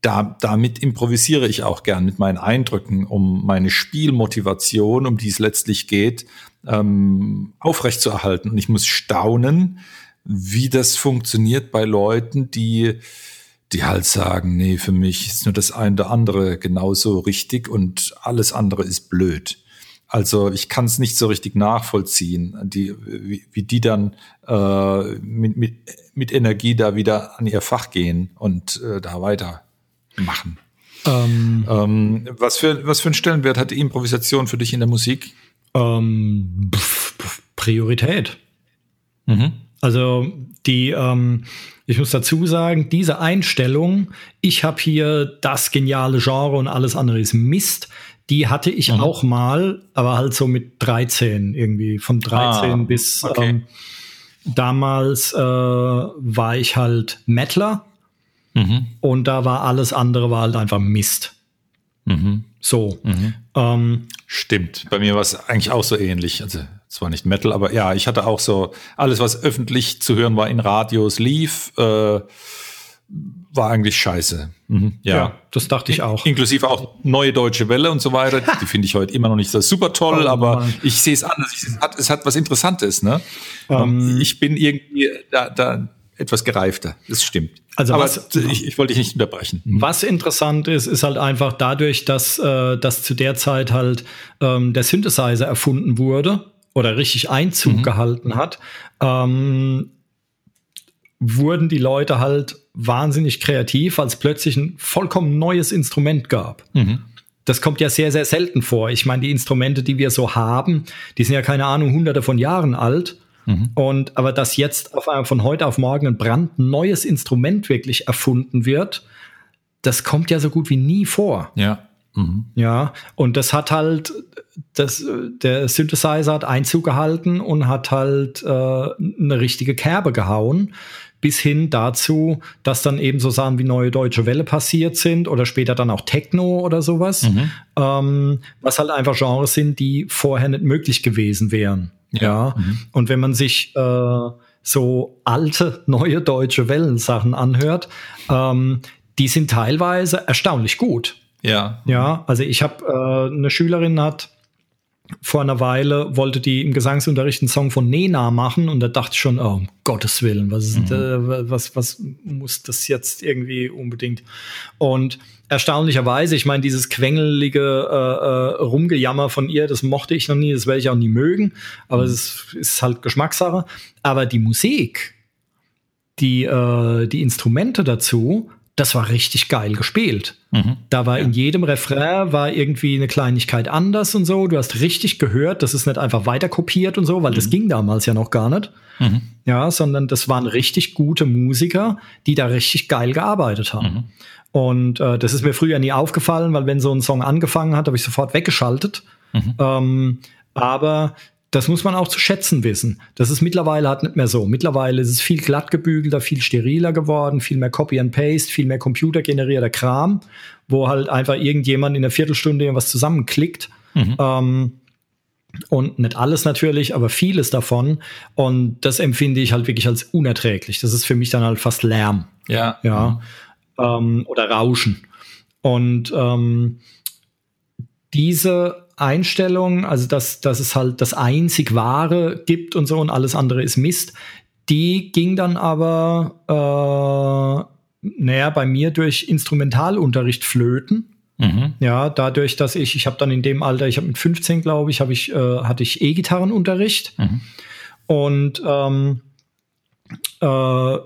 S3: da, damit improvisiere ich auch gern mit meinen Eindrücken, um meine Spielmotivation, um die es letztlich geht, ähm, aufrechtzuerhalten. Und ich muss staunen, wie das funktioniert bei Leuten, die, die halt sagen, nee, für mich ist nur das eine oder andere genauso richtig und alles andere ist blöd. Also ich kann es nicht so richtig nachvollziehen, die, wie, wie die dann äh, mit, mit, mit Energie da wieder an ihr Fach gehen und äh, da weiter machen. Ähm, ähm, was, für, was für einen Stellenwert hat die Improvisation für dich in der Musik?
S2: Ähm, Priorität. Mhm. Also die, ähm, ich muss dazu sagen, diese Einstellung, ich habe hier das geniale Genre und alles andere ist Mist, die hatte ich mhm. auch mal, aber halt so mit 13 irgendwie, von 13 ah, bis okay. ähm, damals äh, war ich halt Mettler Mhm. Und da war alles andere war halt einfach Mist. Mhm. So. Mhm.
S3: Ähm, Stimmt. Bei mir war es eigentlich auch so ähnlich. Also zwar nicht Metal, aber ja, ich hatte auch so alles, was öffentlich zu hören war in Radios, lief, äh, war eigentlich scheiße.
S2: Mhm. Ja. ja. das dachte ich auch.
S3: Inklusive auch neue deutsche Welle und so weiter. Die finde ich heute immer noch nicht so super toll, oh, aber Mann. ich sehe es anders. Es hat, es hat was Interessantes. Ne? Um, ähm. ich bin irgendwie da, da etwas gereifter. Das stimmt.
S2: Also Aber was, ich, ich wollte dich nicht unterbrechen. Mhm. Was interessant ist, ist halt einfach dadurch, dass, äh, dass zu der Zeit halt ähm, der Synthesizer erfunden wurde oder richtig Einzug mhm. gehalten hat, ähm, wurden die Leute halt wahnsinnig kreativ, als plötzlich ein vollkommen neues Instrument gab. Mhm. Das kommt ja sehr, sehr selten vor. Ich meine, die Instrumente, die wir so haben, die sind ja keine Ahnung, hunderte von Jahren alt. Mhm. Und aber dass jetzt auf von heute auf morgen ein brandneues Instrument wirklich erfunden wird, das kommt ja so gut wie nie vor.
S3: Ja.
S2: Mhm. Ja, und das hat halt, das, der Synthesizer hat Einzug gehalten und hat halt äh, eine richtige Kerbe gehauen, bis hin dazu, dass dann eben so Sachen wie Neue Deutsche Welle passiert sind oder später dann auch Techno oder sowas, mhm. ähm, was halt einfach Genres sind, die vorher nicht möglich gewesen wären. Ja. ja. Mhm. Und wenn man sich äh, so alte, neue deutsche Wellensachen anhört, ähm, die sind teilweise erstaunlich gut.
S3: Ja.
S2: Ja, also ich habe äh, eine Schülerin hat vor einer Weile wollte die im Gesangsunterricht einen Song von Nena machen und da dachte ich schon, oh, um Gottes Willen, was, ist, mhm. äh, was, was muss das jetzt irgendwie unbedingt? Und erstaunlicherweise, ich meine, dieses quengelige äh, äh, Rumgejammer von ihr, das mochte ich noch nie, das werde ich auch nie mögen, aber mhm. es ist, halt Geschmackssache. Aber die Musik, die, äh, die Instrumente dazu, das war richtig geil gespielt. Mhm. Da war ja. in jedem Refrain war irgendwie eine Kleinigkeit anders und so. Du hast richtig gehört, das ist nicht einfach weiter kopiert und so, weil mhm. das ging damals ja noch gar nicht. Mhm. Ja, sondern das waren richtig gute Musiker, die da richtig geil gearbeitet haben. Mhm. Und äh, das ist mir früher nie aufgefallen, weil wenn so ein Song angefangen hat, habe ich sofort weggeschaltet. Mhm. Ähm, aber das muss man auch zu schätzen wissen. Das ist mittlerweile halt nicht mehr so. Mittlerweile ist es viel glattgebügelter, viel steriler geworden, viel mehr Copy and Paste, viel mehr computergenerierter Kram, wo halt einfach irgendjemand in einer Viertelstunde irgendwas zusammenklickt. Mhm. Ähm, und nicht alles natürlich, aber vieles davon. Und das empfinde ich halt wirklich als unerträglich. Das ist für mich dann halt fast Lärm.
S3: Ja.
S2: Ja. Mhm. Ähm, oder Rauschen. Und ähm, diese Einstellung, also dass, dass es halt das einzig Wahre gibt und so und alles andere ist Mist, die ging dann aber, äh, naja, bei mir durch Instrumentalunterricht flöten. Mhm. Ja, dadurch, dass ich, ich habe dann in dem Alter, ich habe mit 15, glaube ich, habe ich, äh, hatte ich E-Gitarrenunterricht. Mhm. Und ähm, äh,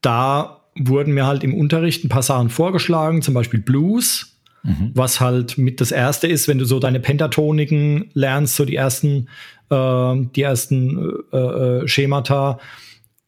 S2: da wurden mir halt im Unterricht ein paar Sachen vorgeschlagen, zum Beispiel Blues. Mhm. Was halt mit das erste ist, wenn du so deine Pentatoniken lernst, so die ersten, äh, die ersten äh, äh, Schemata.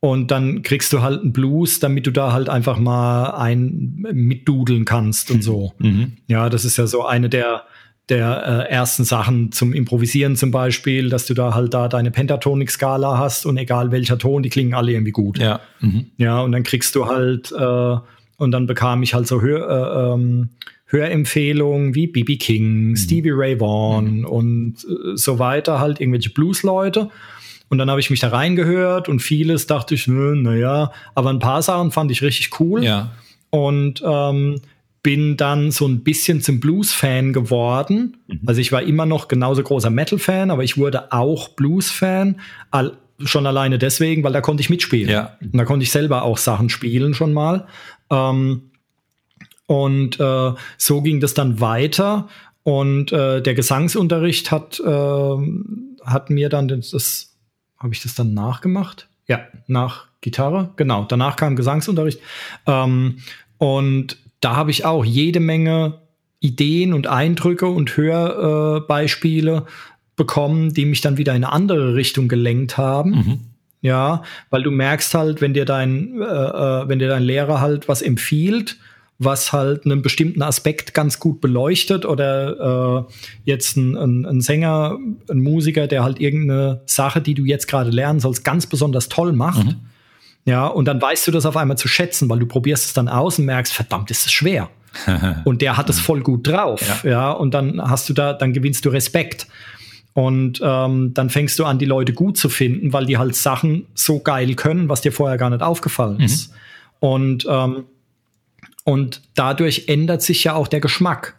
S2: Und dann kriegst du halt einen Blues, damit du da halt einfach mal ein mitdudeln kannst und so. Mhm. Ja, das ist ja so eine der, der äh, ersten Sachen zum Improvisieren zum Beispiel, dass du da halt da deine Pentatonik-Skala hast und egal welcher Ton, die klingen alle irgendwie gut.
S3: Ja.
S2: Mhm. Ja, und dann kriegst du halt, äh, und dann bekam ich halt so Hör, äh, ähm, Hörempfehlungen wie BB King, mhm. Stevie Ray Vaughan mhm. und äh, so weiter, halt irgendwelche Blues-Leute. Und dann habe ich mich da reingehört und vieles dachte ich, naja, aber ein paar Sachen fand ich richtig cool.
S3: Ja.
S2: Und ähm, bin dann so ein bisschen zum Blues-Fan geworden. Mhm. Also ich war immer noch genauso großer Metal-Fan, aber ich wurde auch Blues-Fan. Schon alleine deswegen, weil da konnte ich mitspielen.
S3: Ja.
S2: Und da konnte ich selber auch Sachen spielen schon mal. Ähm, und äh, so ging das dann weiter. Und äh, der Gesangsunterricht hat, äh, hat mir dann das, das habe ich das dann nachgemacht? Ja, nach Gitarre, genau. Danach kam Gesangsunterricht. Ähm, und da habe ich auch jede Menge Ideen und Eindrücke und Hörbeispiele bekommen, die mich dann wieder in eine andere Richtung gelenkt haben. Mhm. Ja, weil du merkst halt, wenn dir dein, äh, äh wenn dir dein Lehrer halt was empfiehlt, was halt einen bestimmten Aspekt ganz gut beleuchtet oder äh, jetzt ein, ein, ein, Sänger, ein Musiker, der halt irgendeine Sache, die du jetzt gerade lernen sollst, ganz besonders toll macht. Mhm. Ja, und dann weißt du das auf einmal zu schätzen, weil du probierst es dann aus und merkst, verdammt, ist es schwer. und der hat es voll gut drauf, ja. ja, und dann hast du da, dann gewinnst du Respekt. Und ähm, dann fängst du an, die Leute gut zu finden, weil die halt Sachen so geil können, was dir vorher gar nicht aufgefallen ist. Mhm. Und, ähm, und dadurch ändert sich ja auch der Geschmack.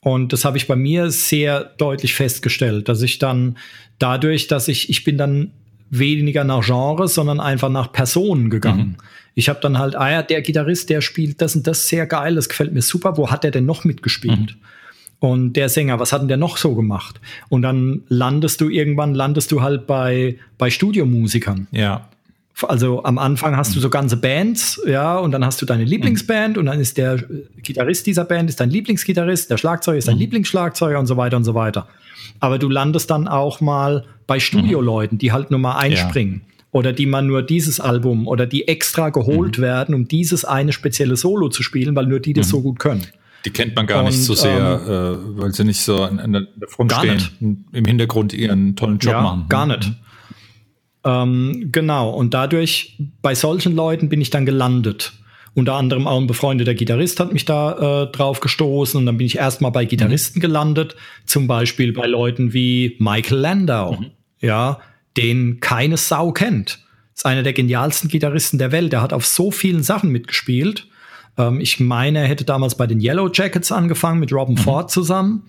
S2: Und das habe ich bei mir sehr deutlich festgestellt, dass ich dann dadurch, dass ich, ich bin dann weniger nach Genre, sondern einfach nach Personen gegangen. Mhm. Ich habe dann halt, ah ja, der Gitarrist, der spielt das und das sehr geil, das gefällt mir super. Wo hat der denn noch mitgespielt? Mhm. Und der Sänger, was hat denn der noch so gemacht? Und dann landest du irgendwann, landest du halt bei, bei Studiomusikern.
S3: Ja.
S2: Also am Anfang hast du so ganze Bands, ja, und dann hast du deine Lieblingsband und dann ist der Gitarrist dieser Band ist dein Lieblingsgitarrist, der Schlagzeuger ist dein mhm. Lieblingsschlagzeuger und so weiter und so weiter. Aber du landest dann auch mal bei Studioleuten, die halt nur mal einspringen. Ja. Oder die man nur dieses Album oder die extra geholt mhm. werden, um dieses eine spezielle Solo zu spielen, weil nur die das mhm. so gut können.
S3: Die kennt man gar und, nicht so sehr, ähm, äh, weil sie nicht so an, an der Front stehen, nicht. im Hintergrund ihren tollen Job ja, machen.
S2: Gar nicht. Ähm, genau, und dadurch, bei solchen Leuten bin ich dann gelandet. Unter anderem auch ein befreundeter Gitarrist hat mich da äh, drauf gestoßen und dann bin ich erstmal bei Gitarristen mhm. gelandet, zum Beispiel bei Leuten wie Michael Landau, mhm. ja, den keine Sau kennt. Ist einer der genialsten Gitarristen der Welt. Der hat auf so vielen Sachen mitgespielt ähm, ich meine, er hätte damals bei den Yellow Jackets angefangen mit Robin mhm. Ford zusammen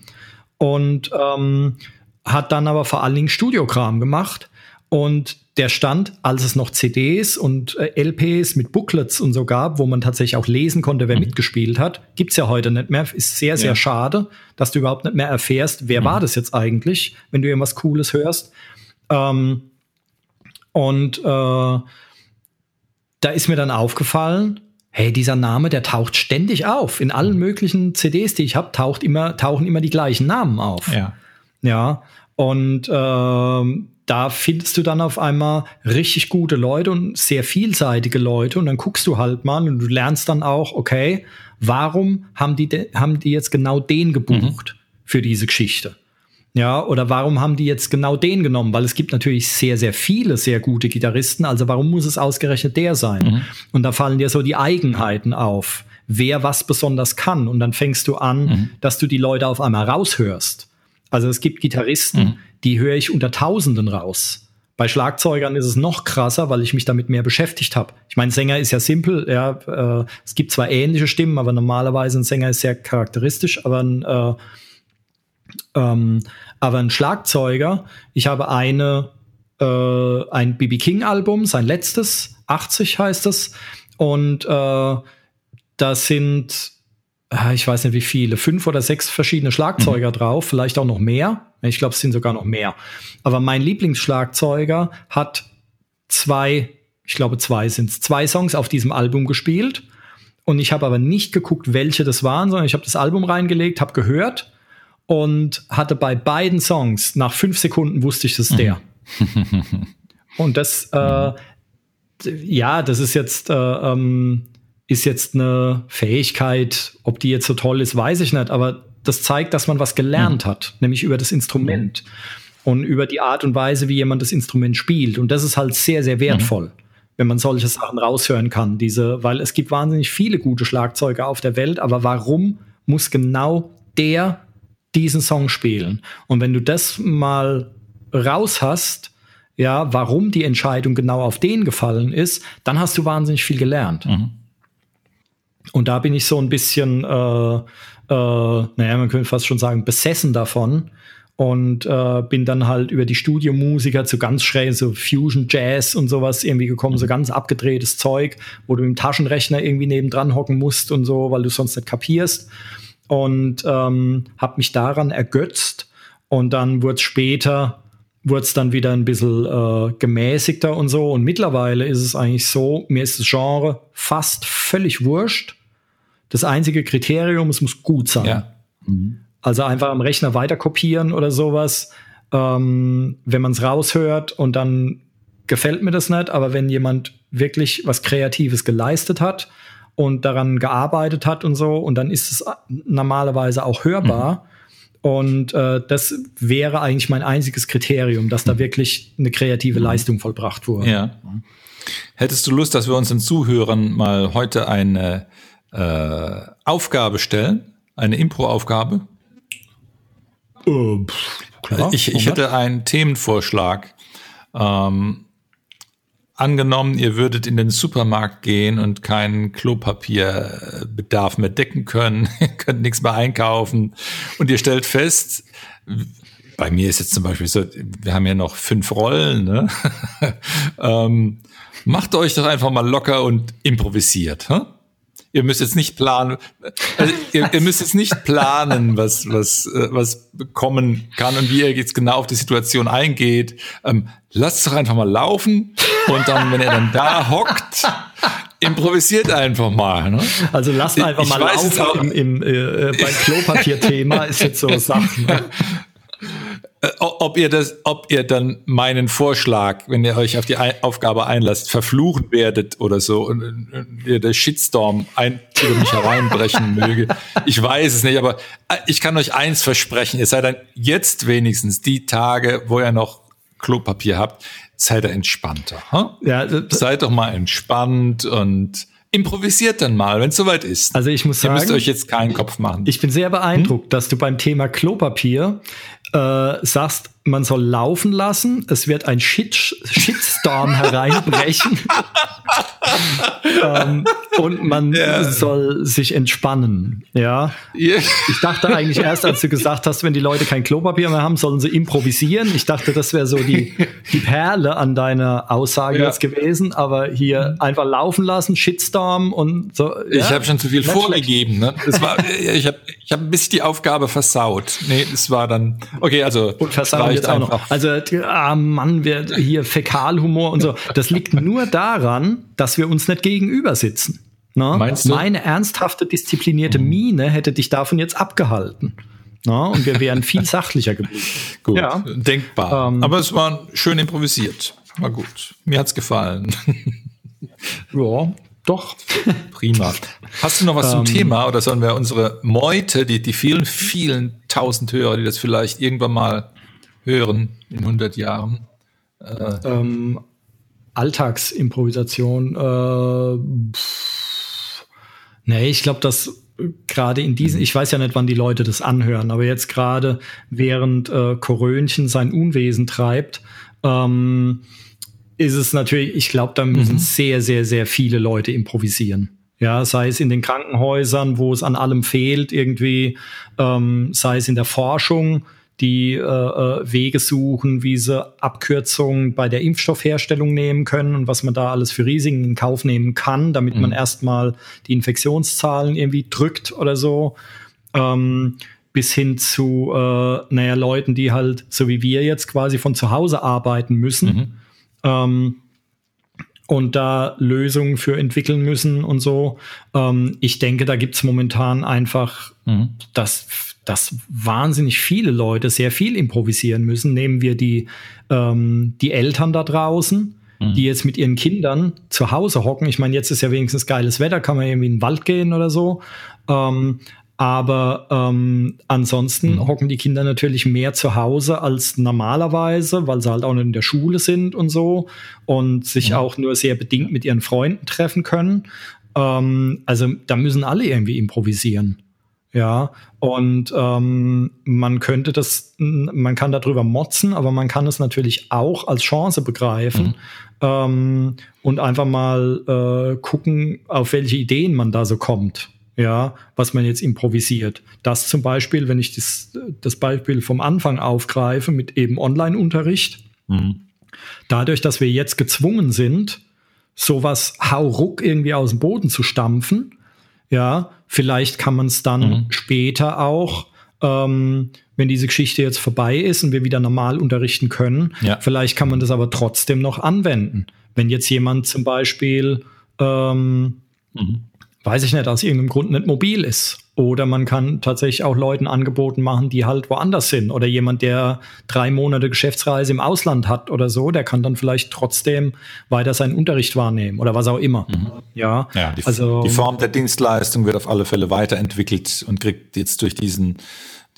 S2: und ähm, hat dann aber vor allen Dingen Studiokram gemacht. Und der stand, als es noch CDs und äh, LPs mit Booklets und so gab, wo man tatsächlich auch lesen konnte, wer mhm. mitgespielt hat, gibt's ja heute nicht mehr. Ist sehr, sehr ja. schade, dass du überhaupt nicht mehr erfährst, wer mhm. war das jetzt eigentlich, wenn du irgendwas Cooles hörst. Ähm, und äh, da ist mir dann aufgefallen, hey, dieser Name, der taucht ständig auf. In allen möglichen CDs, die ich habe, taucht immer, tauchen immer die gleichen Namen auf.
S3: Ja.
S2: Ja. Und ähm, da findest du dann auf einmal richtig gute Leute und sehr vielseitige Leute. Und dann guckst du halt mal und du lernst dann auch, okay, warum haben die, haben die jetzt genau den gebucht mhm. für diese Geschichte? Ja, oder warum haben die jetzt genau den genommen? Weil es gibt natürlich sehr, sehr viele sehr gute Gitarristen. Also warum muss es ausgerechnet der sein? Mhm. Und da fallen dir so die Eigenheiten auf, wer was besonders kann. Und dann fängst du an, mhm. dass du die Leute auf einmal raushörst. Also es gibt Gitarristen, mhm. Die höre ich unter Tausenden raus. Bei Schlagzeugern ist es noch krasser, weil ich mich damit mehr beschäftigt habe. Ich meine, Sänger ist ja simpel, ja, äh, es gibt zwar ähnliche Stimmen, aber normalerweise ein Sänger ist sehr charakteristisch, aber ein äh, ähm, aber ein Schlagzeuger, ich habe eine, äh, ein BB King Album, sein letztes, 80 heißt es. Und äh, da sind, ich weiß nicht wie viele, fünf oder sechs verschiedene Schlagzeuger mhm. drauf, vielleicht auch noch mehr. Ich glaube, es sind sogar noch mehr. Aber mein Lieblingsschlagzeuger hat zwei, ich glaube zwei sind es, zwei Songs auf diesem Album gespielt. Und ich habe aber nicht geguckt, welche das waren, sondern ich habe das Album reingelegt, habe gehört und hatte bei beiden Songs nach fünf Sekunden wusste ich, das ist der. und das, äh, ja, das ist jetzt, äh, ähm, ist jetzt eine Fähigkeit, ob die jetzt so toll ist, weiß ich nicht, aber das zeigt, dass man was gelernt mhm. hat, nämlich über das Instrument und über die Art und Weise, wie jemand das Instrument spielt. Und das ist halt sehr, sehr wertvoll. Mhm wenn man solche Sachen raushören kann. Diese, weil es gibt wahnsinnig viele gute Schlagzeuger auf der Welt, aber warum muss genau der diesen Song spielen. Und wenn du das mal raus hast, ja, warum die Entscheidung genau auf den gefallen ist, dann hast du wahnsinnig viel gelernt. Mhm. Und da bin ich so ein bisschen, äh, äh, naja, man könnte fast schon sagen, besessen davon. Und äh, bin dann halt über die Studiomusiker zu ganz schräg, so Fusion Jazz und sowas irgendwie gekommen, so ganz abgedrehtes Zeug, wo du im Taschenrechner irgendwie nebendran hocken musst und so, weil du sonst nicht kapierst und ähm, habe mich daran ergötzt. Und dann wurde es später, wurde es dann wieder ein bisschen äh, gemäßigter und so. Und mittlerweile ist es eigentlich so, mir ist das Genre fast völlig wurscht. Das einzige Kriterium, es muss gut sein. Ja. Mhm. Also einfach am Rechner weiter kopieren oder sowas. Ähm, wenn man es raushört und dann gefällt mir das nicht, aber wenn jemand wirklich was Kreatives geleistet hat und daran gearbeitet hat und so. Und dann ist es normalerweise auch hörbar. Mhm. Und äh, das wäre eigentlich mein einziges Kriterium, dass da mhm. wirklich eine kreative mhm. Leistung vollbracht wurde.
S3: Ja. Hättest du Lust, dass wir uns den Zuhörern mal heute eine äh, Aufgabe stellen? Eine Impro-Aufgabe?
S2: Äh,
S3: ich, ich hätte einen Themenvorschlag. Ähm, angenommen, ihr würdet in den Supermarkt gehen und keinen Klopapierbedarf mehr decken können, könnt nichts mehr einkaufen und ihr stellt fest, bei mir ist jetzt zum Beispiel so, wir haben ja noch fünf Rollen, ne? ähm, macht euch doch einfach mal locker und improvisiert. Huh? Ihr müsst jetzt nicht planen, also ihr, ihr, müsst jetzt nicht planen, was, was, äh, was kommen kann und wie ihr jetzt genau auf die Situation eingeht. Ähm, lasst es doch einfach mal laufen und dann, wenn ihr dann da hockt, improvisiert einfach mal. Ne?
S2: Also lasst einfach ich mal laufen im, im, äh, beim Klopapier-Thema ist jetzt so Sachen. Ne?
S3: Äh, ob ihr das, ob ihr dann meinen Vorschlag, wenn ihr euch auf die Aufgabe einlasst, verfluchen werdet oder so und, ihr der Shitstorm ein, über mich hereinbrechen möge. Ich weiß es nicht, aber äh, ich kann euch eins versprechen, ihr seid dann jetzt wenigstens die Tage, wo ihr noch Klopapier habt, seid ihr entspannter. Huh? Ja, seid doch mal entspannt und improvisiert dann mal, wenn es soweit ist.
S2: Also ich muss sagen,
S3: ihr müsst euch jetzt keinen Kopf machen.
S2: Ich bin sehr beeindruckt, hm? dass du beim Thema Klopapier äh, sagst, man soll laufen lassen, es wird ein Shit Shitstorm hereinbrechen ähm, und man yeah. soll sich entspannen. Ja, yeah. ich dachte eigentlich erst, als du gesagt hast, wenn die Leute kein Klopapier mehr haben, sollen sie improvisieren. Ich dachte, das wäre so die, die Perle an deiner Aussage ja. jetzt gewesen, aber hier einfach laufen lassen, Shitstorm und so.
S3: Ja? Ich habe schon zu viel vorgegeben. Ne? Das war, ich habe ich hab ein bisschen die Aufgabe versaut. Nee, das war dann okay. Also
S2: und versaut jetzt auch noch. Also ah Mann, wir hier Fäkalhumor und so. Das liegt nur daran, dass wir uns nicht gegenüber sitzen. Ne? Meinst du? Meine ernsthafte, disziplinierte mhm. Miene hätte dich davon jetzt abgehalten. Ne? Und wir wären viel sachlicher geblieben.
S3: gut, ja. denkbar. Ähm, Aber es war schön improvisiert. War gut. Mir hat's gefallen.
S2: ja, doch.
S3: Prima. Hast du noch was zum ähm, Thema oder sollen wir unsere Meute, die, die vielen, vielen tausend Hörer, die das vielleicht irgendwann mal hören in 100 Jahren?
S2: Äh, ähm, Alltagsimprovisation. Äh, nee, ich glaube, dass gerade in diesen, ich weiß ja nicht, wann die Leute das anhören, aber jetzt gerade während äh, Korönchen sein Unwesen treibt, ähm, ist es natürlich, ich glaube, da müssen mhm. sehr, sehr, sehr viele Leute improvisieren. Ja, sei es in den Krankenhäusern, wo es an allem fehlt, irgendwie, ähm, sei es in der Forschung, die äh, äh, Wege suchen, wie sie Abkürzungen bei der Impfstoffherstellung nehmen können und was man da alles für Risiken in Kauf nehmen kann, damit mhm. man erstmal die Infektionszahlen irgendwie drückt oder so. Ähm, bis hin zu, äh, naja, Leuten, die halt, so wie wir jetzt quasi von zu Hause arbeiten müssen. Mhm. Ähm, und da Lösungen für entwickeln müssen und so. Ähm, ich denke, da gibt's momentan einfach mhm. das dass wahnsinnig viele Leute sehr viel improvisieren müssen. Nehmen wir die, ähm, die Eltern da draußen, mhm. die jetzt mit ihren Kindern zu Hause hocken. Ich meine, jetzt ist ja wenigstens geiles Wetter, kann man irgendwie in den Wald gehen oder so. Ähm, aber ähm, ansonsten mhm. hocken die Kinder natürlich mehr zu Hause als normalerweise, weil sie halt auch nicht in der Schule sind und so und sich mhm. auch nur sehr bedingt mit ihren Freunden treffen können. Ähm, also da müssen alle irgendwie improvisieren. Ja, und ähm, man könnte das, man kann darüber motzen, aber man kann es natürlich auch als Chance begreifen mhm. ähm, und einfach mal äh, gucken, auf welche Ideen man da so kommt. Ja, was man jetzt improvisiert. Das zum Beispiel, wenn ich das, das Beispiel vom Anfang aufgreife mit eben Online-Unterricht. Mhm. Dadurch, dass wir jetzt gezwungen sind, sowas hauruck irgendwie aus dem Boden zu stampfen, ja, vielleicht kann man es dann mhm. später auch, ähm, wenn diese Geschichte jetzt vorbei ist und wir wieder normal unterrichten können, ja. vielleicht kann man das aber trotzdem noch anwenden. Wenn jetzt jemand zum Beispiel, ähm, mhm. Weiß ich nicht, aus irgendeinem Grund nicht mobil ist oder man kann tatsächlich auch Leuten Angeboten machen, die halt woanders sind. Oder jemand, der drei Monate Geschäftsreise im Ausland hat oder so, der kann dann vielleicht trotzdem weiter seinen Unterricht wahrnehmen oder was auch immer. Mhm. Ja,
S3: ja die, also die Form der Dienstleistung wird auf alle Fälle weiterentwickelt und kriegt jetzt durch diesen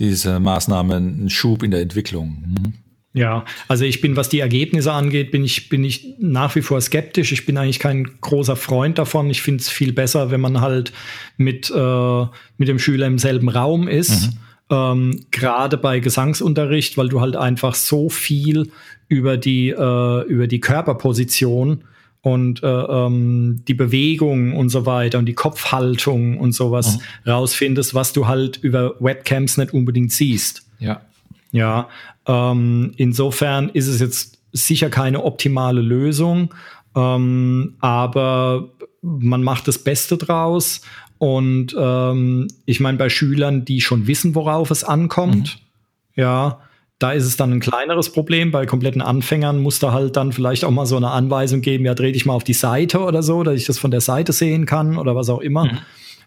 S3: diese Maßnahme einen Schub in der Entwicklung. Mhm.
S2: Ja, also ich bin, was die Ergebnisse angeht, bin ich, bin ich nach wie vor skeptisch. Ich bin eigentlich kein großer Freund davon. Ich finde es viel besser, wenn man halt mit, äh, mit dem Schüler im selben Raum ist. Mhm. Ähm, Gerade bei Gesangsunterricht, weil du halt einfach so viel über die, äh, über die Körperposition und äh, ähm, die Bewegung und so weiter und die Kopfhaltung und sowas mhm. rausfindest, was du halt über Webcams nicht unbedingt siehst.
S3: Ja.
S2: Ja, ähm, insofern ist es jetzt sicher keine optimale Lösung, ähm, aber man macht das Beste draus. Und ähm, ich meine, bei Schülern, die schon wissen, worauf es ankommt, mhm. ja, da ist es dann ein kleineres Problem. Bei kompletten Anfängern muss da halt dann vielleicht auch mal so eine Anweisung geben, ja, dreh dich mal auf die Seite oder so, dass ich das von der Seite sehen kann oder was auch immer. Mhm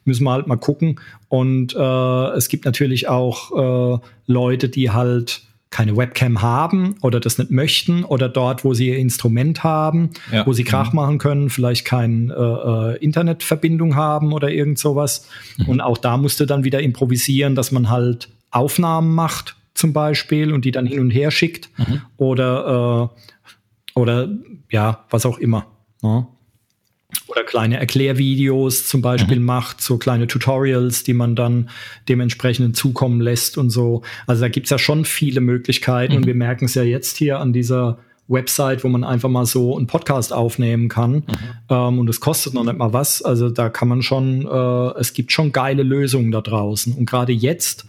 S2: müssen wir halt mal gucken. Und äh, es gibt natürlich auch äh, Leute, die halt keine Webcam haben oder das nicht möchten oder dort, wo sie ihr Instrument haben, ja. wo sie Krach mhm. machen können, vielleicht keine äh, äh, Internetverbindung haben oder irgend sowas. Mhm. Und auch da musste dann wieder improvisieren, dass man halt Aufnahmen macht zum Beispiel und die dann hin und her schickt mhm. oder äh, oder ja, was auch immer. Ne? Oder kleine Erklärvideos zum Beispiel mhm. macht, so kleine Tutorials, die man dann dementsprechend zukommen lässt und so. Also da gibt's ja schon viele Möglichkeiten mhm. und wir merken es ja jetzt hier an dieser Website, wo man einfach mal so einen Podcast aufnehmen kann mhm. ähm, und es kostet noch nicht mal was. Also da kann man schon, äh, es gibt schon geile Lösungen da draußen und gerade jetzt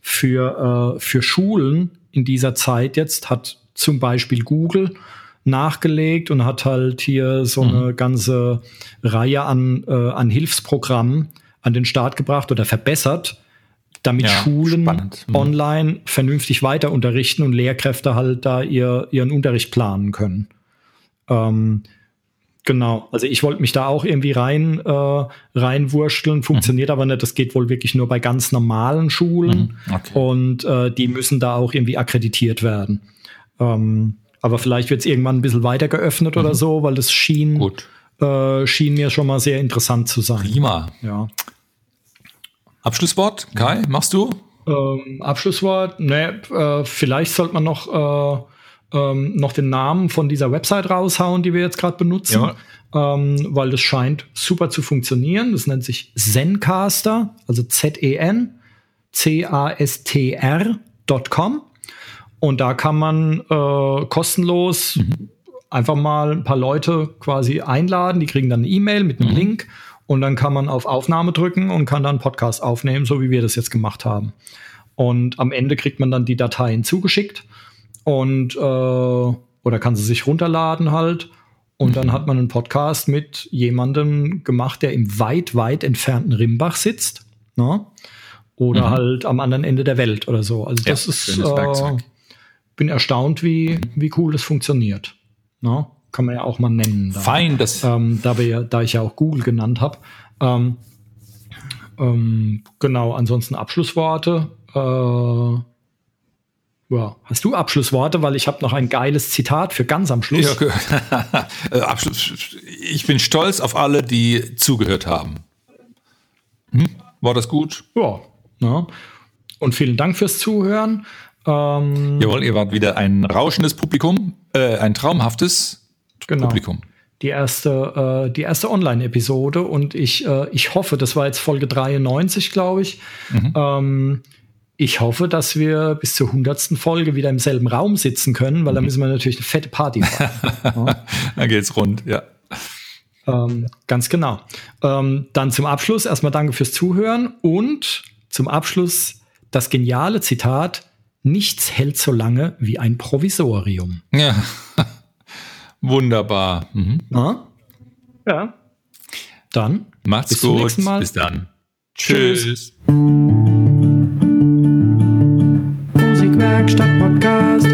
S2: für, äh, für Schulen in dieser Zeit jetzt hat zum Beispiel Google nachgelegt und hat halt hier so mhm. eine ganze Reihe an, äh, an Hilfsprogrammen an den Start gebracht oder verbessert, damit ja, Schulen mhm. online vernünftig weiter unterrichten und Lehrkräfte halt da ihr, ihren Unterricht planen können. Ähm, genau, also ich wollte mich da auch irgendwie rein äh, reinwurschteln, funktioniert mhm. aber nicht. Das geht wohl wirklich nur bei ganz normalen Schulen mhm. okay. und äh, die müssen da auch irgendwie akkreditiert werden. Ähm, aber vielleicht wird es irgendwann ein bisschen weiter geöffnet mhm. oder so, weil das schien. Äh, schien mir schon mal sehr interessant zu sein.
S3: Prima.
S2: Ja.
S3: Abschlusswort, Kai, machst du?
S2: Ähm, Abschlusswort, ne, äh, vielleicht sollte man noch, äh, ähm, noch den Namen von dieser Website raushauen, die wir jetzt gerade benutzen, ja. ähm, weil das scheint super zu funktionieren. Das nennt sich Zencaster, also Z-E-N C-A-S-T-R.com. Und da kann man äh, kostenlos mhm. einfach mal ein paar Leute quasi einladen. Die kriegen dann eine E-Mail mit einem mhm. Link und dann kann man auf Aufnahme drücken und kann dann Podcast aufnehmen, so wie wir das jetzt gemacht haben. Und am Ende kriegt man dann die Dateien zugeschickt und äh, oder kann sie sich runterladen halt. Und dann mhm. hat man einen Podcast mit jemandem gemacht, der im weit, weit entfernten Rimbach sitzt. Ne? Oder mhm. halt am anderen Ende der Welt oder so. Also das ja, ist äh, bin erstaunt, wie, wie cool das funktioniert. No? Kann man ja auch mal nennen.
S3: Da. Fein, das.
S2: Ähm, da, wir, da ich ja auch Google genannt habe. Ähm, ähm, genau, ansonsten Abschlussworte. Äh, ja. Hast du Abschlussworte? Weil ich habe noch ein geiles Zitat für ganz am Schluss. Ja,
S3: äh, Abschluss. Ich bin stolz auf alle, die zugehört haben. Hm? War das gut?
S2: Ja. ja. Und vielen Dank fürs Zuhören.
S3: Ähm, Jawohl, ihr wart wieder ein rauschendes Publikum, äh, ein traumhaftes genau. Publikum.
S2: Die erste, äh, die erste Online-Episode und ich, äh, ich hoffe, das war jetzt Folge 93, glaube ich. Mhm. Ähm, ich hoffe, dass wir bis zur hundertsten Folge wieder im selben Raum sitzen können, weil mhm. da müssen wir natürlich eine fette Party machen.
S3: ja. Dann geht's rund, ja.
S2: Ähm, ganz genau. Ähm, dann zum Abschluss erstmal danke fürs Zuhören und zum Abschluss das geniale Zitat Nichts hält so lange wie ein Provisorium.
S3: Ja, wunderbar. Mhm.
S2: Ja. Dann
S3: macht's bis gut. Zum nächsten Mal. Bis dann.
S2: Tschüss. Tschüss. Musikwerkstatt Podcast.